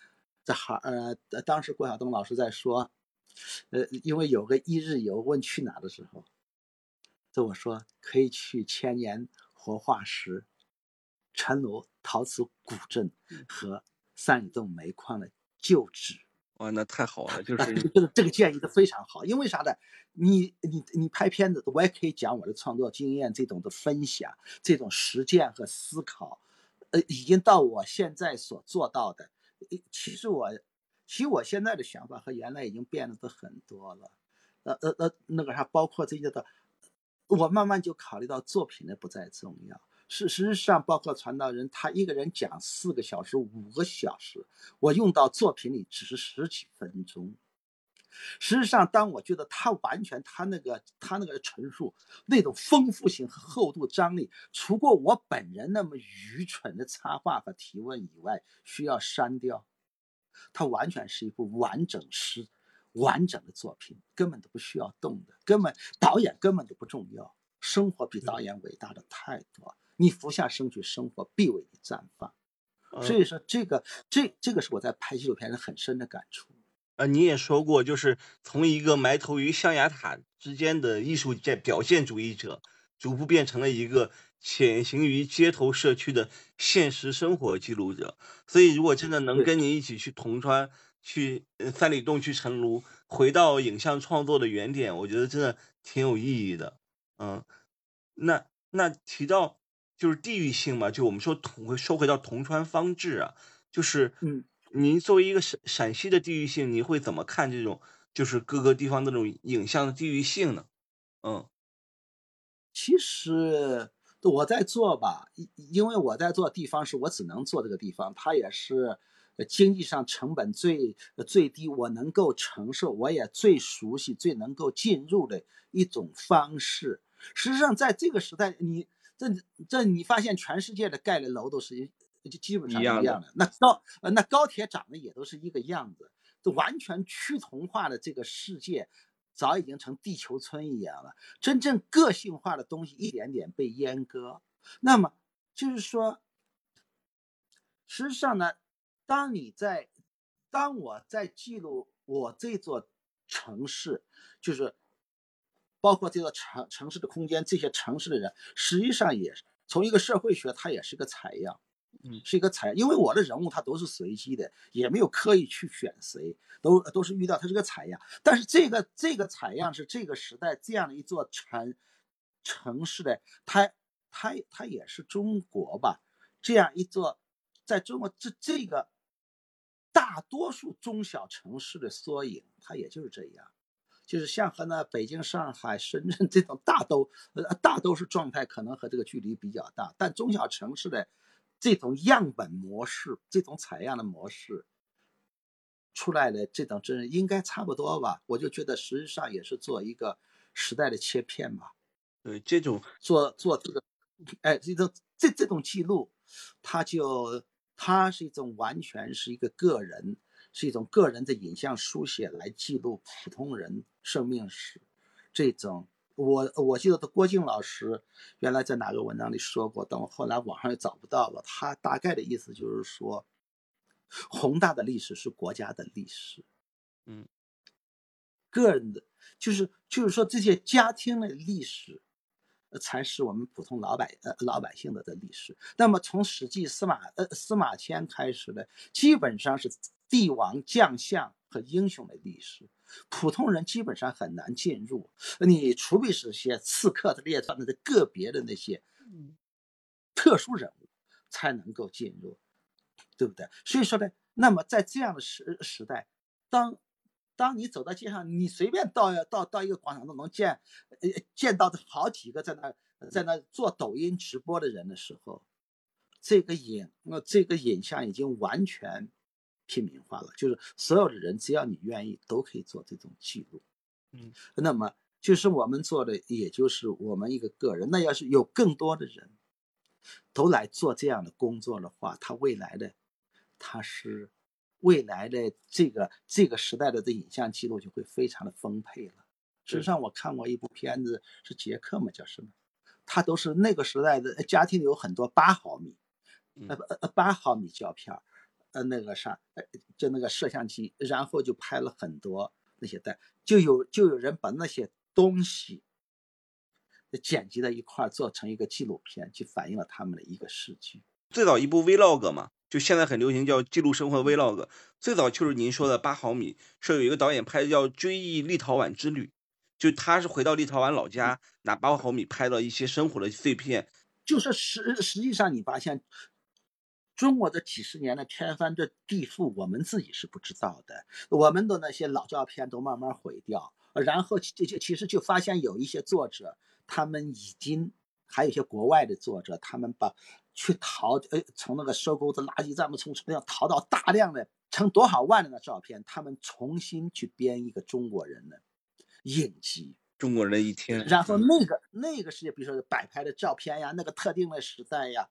这好呃，当时郭晓东老师在说，呃，因为有个一日游问去哪的时候，这我说可以去千年活化石。陈罗陶瓷古镇和三里洞煤矿的旧址，哇，那太好了！就是这个这个建议的非常好，因为啥呢？你你你拍片子，我也可以讲我的创作经验，这种的分享，这种实践和思考，呃，已经到我现在所做到的。其实我，其实我现在的想法和原来已经变得都很多了。呃呃呃，那个啥，包括这些的，我慢慢就考虑到作品的不再重要。事实上，包括传道人，他一个人讲四个小时、五个小时，我用到作品里只是十几分钟。事实上，当我觉得他完全他那个他那个陈述那种丰富性和厚度张力，除过我本人那么愚蠢的插话和提问以外，需要删掉。它完全是一部完整诗、完整的作品，根本都不需要动的，根本导演根本都不重要。生活比导演伟大的太多。你俯下身去，生活必为你绽放。所以说，这个这这个是我在拍纪录片的很深的感触。呃，你也说过，就是从一个埋头于象牙塔之间的艺术界表现主义者，逐步变成了一个潜行于街头社区的现实生活记录者。所以，如果真的能跟你一起去铜川、去三里洞、去成庐，回到影像创作的原点，我觉得真的挺有意义的。嗯，那那提到。就是地域性嘛，就我们说同说回到铜川方志啊，就是嗯，您作为一个陕陕西的地域性，你会怎么看这种就是各个地方那种影像的地域性呢？嗯，其实我在做吧，因因为我在做地方是我只能做这个地方，它也是经济上成本最最低，我能够承受，我也最熟悉、最能够进入的一种方式。实际上，在这个时代，你。这这，你发现全世界的盖的楼都是就基本上一样的。那高呃，那高铁长得也都是一个样子。这完全趋同化的这个世界，早已经成地球村一样了。真正个性化的东西一点点被阉割。那么就是说，实际上呢，当你在当我在记录我这座城市，就是。包括这座城城市的空间，这些城市的人，实际上也从一个社会学，它也是个采样，嗯，是一个采，因为我的人物他都是随机的，也没有刻意去选谁，都都是遇到，它是个采样。但是这个这个采样是这个时代这样的一座城城市的，它它它也是中国吧，这样一座在中国这这个大多数中小城市的缩影，它也就是这样。就是像和那北京、上海、深圳 这种大都，呃，大都市状态可能和这个距离比较大，但中小城市的这种样本模式、这种采样的模式出来的这种真应该差不多吧？我就觉得实际上也是做一个时代的切片吧。对，这种做做这个，哎，这种这这种记录，它就它是一种完全是一个个人。是一种个人的影像书写来记录普通人生命史，这种我我记得的郭靖老师原来在哪个文章里说过，但我后来网上也找不到了。他大概的意思就是说，宏大的历史是国家的历史，嗯，个人的，就是就是说这些家庭的历史，才是我们普通老百呃老百姓的的历史。那么从史记司马呃司马迁开始的，基本上是。帝王将相和英雄的历史，普通人基本上很难进入。你除非是些刺客的列传的个别的那些特殊人物，才能够进入，对不对？所以说呢，那么在这样的时时代，当当你走到街上，你随便到到到一个广场都能见，呃，见到好几个在那在那做抖音直播的人的时候，这个影，那这个影像已经完全。平民化了，就是所有的人，只要你愿意，都可以做这种记录。嗯，那么就是我们做的，也就是我们一个个人。那要是有更多的人都来做这样的工作的话，他未来的他是未来的这个这个时代的这影像记录就会非常的丰沛了。事实上，我看过一部片子，是杰克嘛，叫什么？他都是那个时代的家庭有很多八毫米，呃呃八毫米胶片呃那个啥，呃就那个摄像机，然后就拍了很多那些带，就有就有人把那些东西剪辑在一块儿，做成一个纪录片，去反映了他们的一个世纪。最早一部 vlog 嘛，就现在很流行叫记录生活 vlog。最早就是您说的八毫米，是有一个导演拍的叫《追忆立陶宛之旅》，就他是回到立陶宛老家，拿八毫米拍了一些生活的碎片。就是实实际上你发现，中国的几十年的天翻这地覆，我们自己是不知道的。我们的那些老照片都慢慢毁掉，然后就就其实就发现有一些作者，他们已经还有一些国外的作者，他们把。去淘，呃，从那个收购的垃圾站，从从那样淘到大量的成多少万的照片，他们重新去编一个中国人的影集，中国人的一天。然后那个那个世界，比如说摆拍的照片呀，那个特定的时代呀，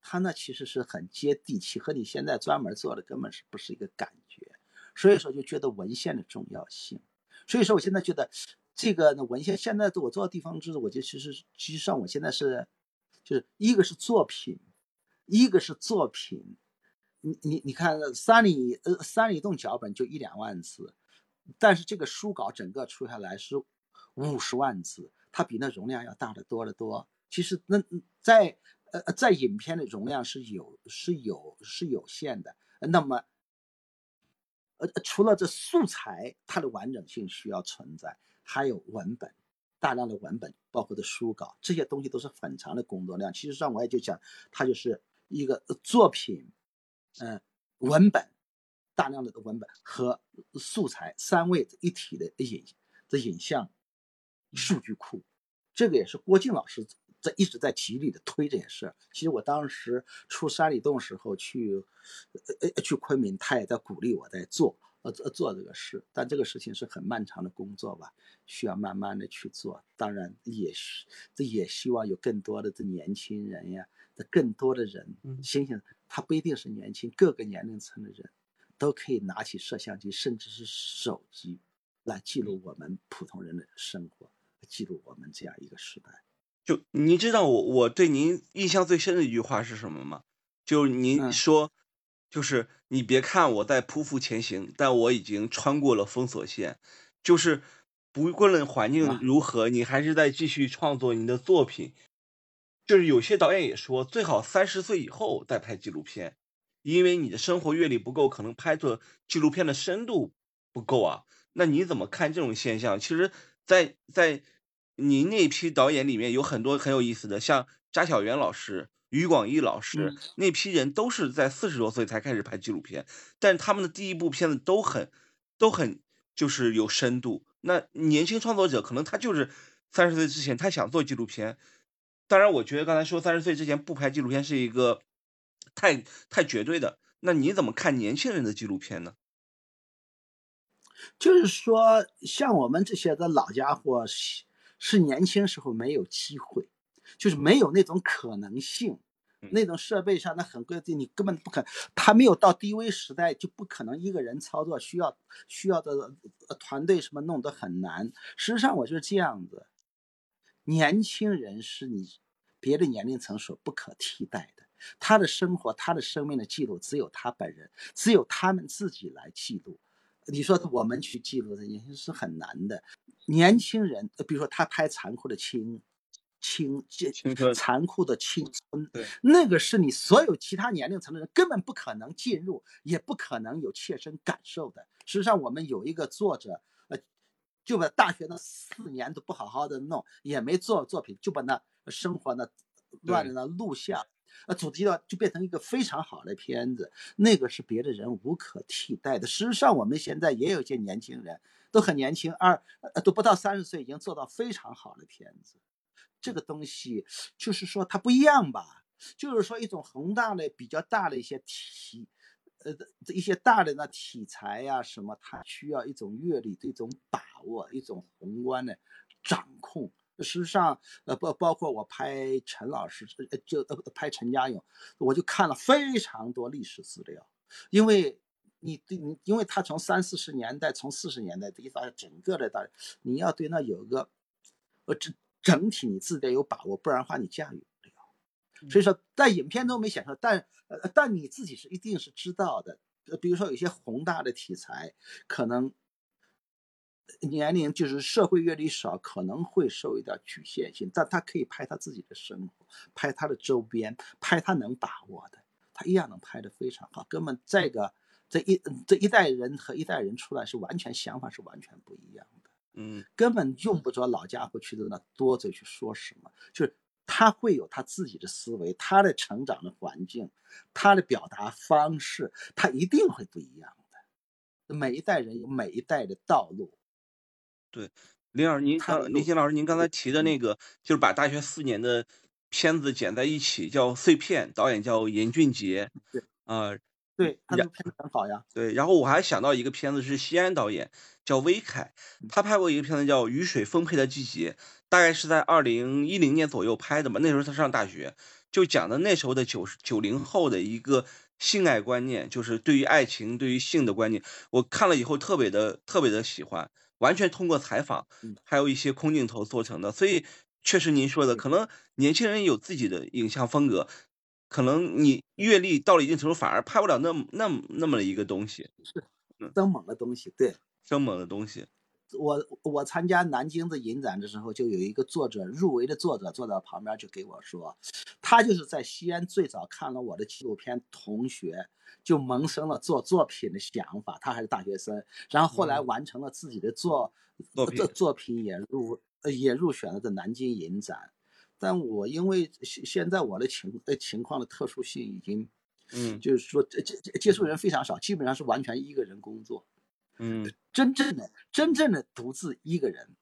他那其实是很接地气，和你现在专门做的根本是不是一个感觉。所以说就觉得文献的重要性。所以说我现在觉得这个文献，现在我做的地方志，我就其实实际上我现在是，就是一个是作品。一个是作品，你你你看三里呃三里洞脚本就一两万字，但是这个书稿整个出下来是五十万字，它比那容量要大得多得多。其实那在呃在影片的容量是有是有是有限的。那么呃除了这素材它的完整性需要存在，还有文本。大量的文本，包括的书稿，这些东西都是很长的工作量。其实上我也就讲，它就是一个作品，嗯，文本，大量的文本和素材三位一体的影的影像数据库。这个也是郭靖老师在一直在极力的推这件事。其实我当时出山里洞时候去，呃呃去昆明，他也在鼓励我在做。呃，做做这个事，但这个事情是很漫长的工作吧，需要慢慢的去做。当然，也是这也希望有更多的这年轻人呀，这更多的人，星星他不一定是年轻，各个年龄层的人都可以拿起摄像机，甚至是手机，来记录我们普通人的生活，记录我们这样一个时代。就您知道我我对您印象最深的一句话是什么吗？就您说。就是你别看我在匍匐前行，但我已经穿过了封锁线。就是不论环境如何，你还是在继续创作你的作品。就是有些导演也说，最好三十岁以后再拍纪录片，因为你的生活阅历不够，可能拍出纪录片的深度不够啊。那你怎么看这种现象？其实，在在您那批导演里面有很多很有意思的，像扎小元老师。于广义老师那批人都是在四十多岁才开始拍纪录片，但他们的第一部片子都很都很就是有深度。那年轻创作者可能他就是三十岁之前他想做纪录片，当然我觉得刚才说三十岁之前不拍纪录片是一个太太绝对的。那你怎么看年轻人的纪录片呢？就是说，像我们这些的老家伙是是年轻时候没有机会。就是没有那种可能性，那种设备上那很贵的，你根本不可。他没有到低微时代，就不可能一个人操作，需要需要的团队什么弄得很难。事实上，我就是这样子。年轻人是你别的年龄层所不可替代的，他的生活、他的生命的记录，只有他本人，只有他们自己来记录。你说我们去记录这些是很难的。年轻人，比如说他拍残酷的青。青这残酷的青春，那个是你所有其他年龄层的人根本不可能进入，也不可能有切身感受的。实际上，我们有一个作者，呃，就把大学那四年都不好好的弄，也没做作品，就把那生活呢乱的那录像，呃，主题的就变成一个非常好的片子。那个是别的人无可替代的。事实上，我们现在也有一些年轻人，都很年轻，二呃都不到三十岁，已经做到非常好的片子。这个东西就是说它不一样吧，就是说一种宏大的、比较大的一些题，呃，一些大的那题材呀什么，它需要一种阅历的一种把握，一种宏观的掌控。事实上，呃，包包括我拍陈老师，就呃拍陈家勇，我就看了非常多历史资料，因为你对你，因为他从三四十年代，从四十年代一到整个的大，你要对那有个呃这整体你自己得有把握，不然的话你驾驭不了。所以说，在影片中没显示，但呃但你自己是一定是知道的。呃，比如说有些宏大的题材，可能年龄就是社会阅历少，可能会受一点局限性，但他可以拍他自己的生活，拍他的周边，拍他能把握的，他一样能拍得非常好。根本这个这一这一代人和一代人出来是完全想法是完全不一样的，嗯。根本用不着老家伙去在那多嘴去说什么，就是他会有他自己的思维，他的成长的环境，他的表达方式，他一定会不一样的。每一代人有每一代的道路，对林老师，您他的路刚林鑫老师，您刚才提的那个，就是把大学四年的片子剪在一起，叫《碎片》，导演叫严俊杰对，啊、对他呀这个片子很好呀。对，然后我还想到一个片子是西安导演，叫威凯，他拍过一个片子叫《雨水丰沛的季节》，大概是在二零一零年左右拍的吧。那时候他上大学，就讲的那时候的九九零后的一个性爱观念，就是对于爱情、对于性的观念。我看了以后特别的特别的喜欢，完全通过采访嗯，还有一些空镜头做成的。所以确实您说的，可能年轻人有自己的影像风格。可能你阅历到了一定程度，反而拍不了那么那么那么的一个东西，是生猛的东西，对生猛的东西。我我参加南京的影展的时候，就有一个作者入围的作者坐在旁边就给我说，他就是在西安最早看了我的纪录片，同学就萌生了做作品的想法。他还是大学生，然后后来嗯完成了自己的作作品作品也入呃也入选了这南京影展。但我因为现现在我的情呃情况的特殊性已经，嗯就是说接接接触人非常少，基本上是完全一个人工作。嗯真正的真正的独自一个人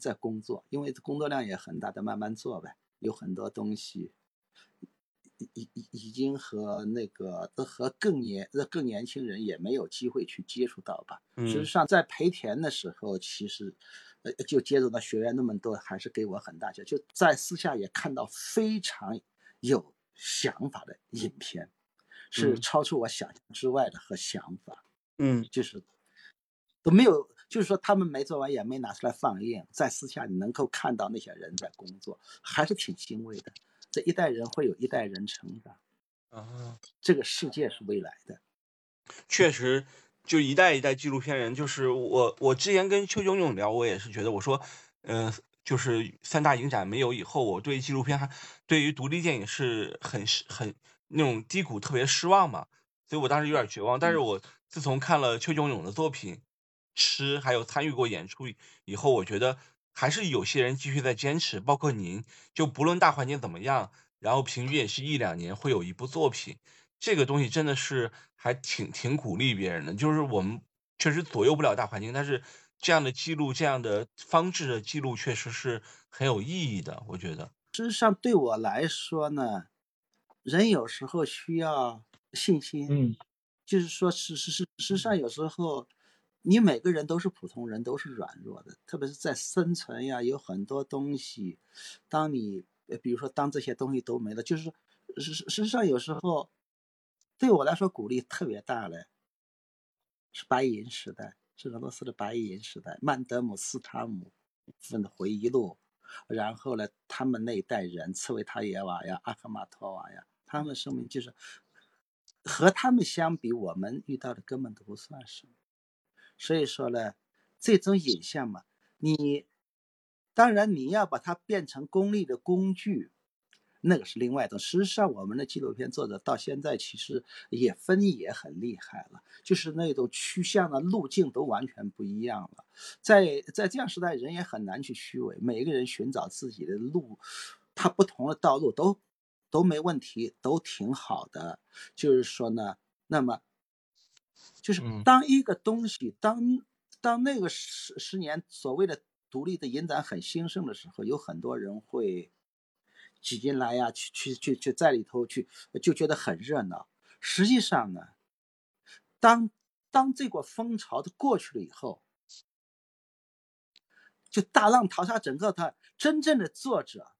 在工作，因为工作量也很大，的慢慢做呗。有很多东西已已已已经和那个呃和更年呃更年轻人也没有机会去接触到吧。事实际上，在培田的时候，其实呃就接触到学员那么多，还是给我很大奖。就在私下也看到非常有想法的影片，是嗯超出我想象之外的和想法。嗯就是都没有，就是说他们没做完也没拿出来放映，在私下你能够看到那些人在工作，还是挺欣慰的。这一代人会有一代人成长，啊，这个世界是未来的。确实，就一代一代纪录片人，就是我我之前跟邱炯炯聊，我也是觉得，我说，呃，就是三大影展没有以后，我对纪录片还对于独立电影是很失很那种低谷，特别失望嘛，所以我当时有点绝望。但是嗯我自从看了邱炯炯的作品《吃》，还有参与过演出以后，我觉得还是有些人继续在坚持，包括您，就不论大环境怎么样，然后平均也是一两年会有一部作品。这个东西真的是还挺挺鼓励别人的，就是我们确实左右不了大环境，但是这样的记录，这样的方式的记录，确实是很有意义的。我觉得，事实上，对我来说呢，人有时候需要信心。嗯就是说，事实事实上，有时候你每个人都是普通人，都是软弱的，特别是在生存呀，有很多东西，当你呃比如说当这些东西都没了，就是事实实际上有时候对我来说鼓励特别大的是白银时代，是俄罗斯的白银时代，曼德姆斯塔姆份的回忆录，然后呢，他们那一代人，茨维塔耶娃呀、阿克马托娃呀，他们的生命就是和他们相比，我们遇到的根本都不算什么。所以说呢，这种影像嘛，你当然你要把它变成功利的工具，那个是另外的，事。实际上，我们的纪录片作者到现在其实也分也很厉害了，就是那种趋向的路径都完全不一样了。在在这样时代，人也很难去虚伪，每一个人寻找自己的路，他不同的道路都都没问题，都挺好的。就是说呢，那么就是嗯当一个东西，当当那个十十年所谓的独立的影展很兴盛的时候，有很多人会挤进来呀，去去去去在里头去，就觉得很热闹。实际上呢，当当这股风潮的过去了以后，就大浪淘沙整个他真正的作者，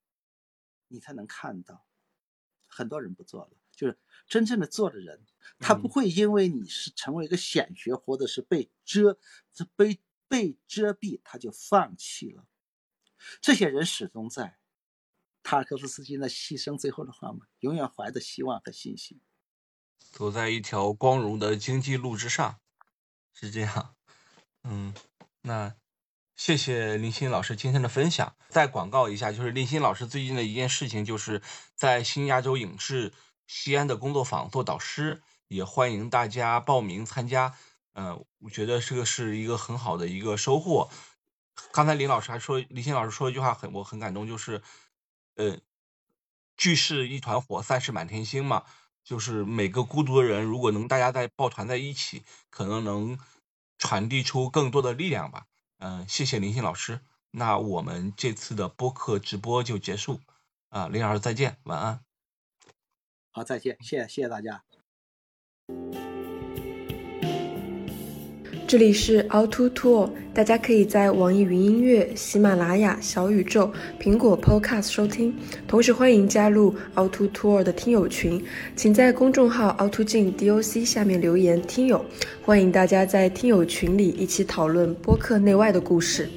你才能看到，很多人不做了。就是真正的做的人，他不嗯会因为你是成为一个显学或者是被遮、被被遮蔽，他就放弃了。这些人始终在。塔尔科夫斯基那牺牲最后的话嘛，永远怀着希望和信心。走在一条光荣的经济路之上，是这样。嗯，那谢谢林鑫老师今天的分享。再广告一下，就是林鑫老师最近的一件事情，就是在新亚洲影视西安的工作坊做导师，也欢迎大家报名参加。呃，我觉得这个是一个很好的一个收获。刚才林老师还说，林鑫老师说一句话很我很感动，就是，呃，聚是一团火，散是满天星嘛。就是每个孤独的人，如果能大家在抱团在一起，可能能传递出更多的力量吧。嗯、谢谢林鑫老师。那我们这次的播客直播就结束啊，林老师再见，晚安。好，再见，谢谢谢谢大家。这里是凹凸 Tour，大家可以在网易云音乐、喜马拉雅、小宇宙、苹果 Podcast 收听，同时欢迎加入凹凸 Tour 的听友群，请在公众号凹凸镜 DOC 下面留言“听友”，欢迎大家在听友群里一起讨论播客内外的故事。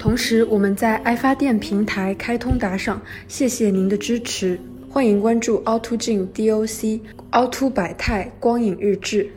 同时，我们在爱发电平台开通打赏，谢谢您的支持，欢迎关注凹凸镜 DOC 凹凸百态光影日志。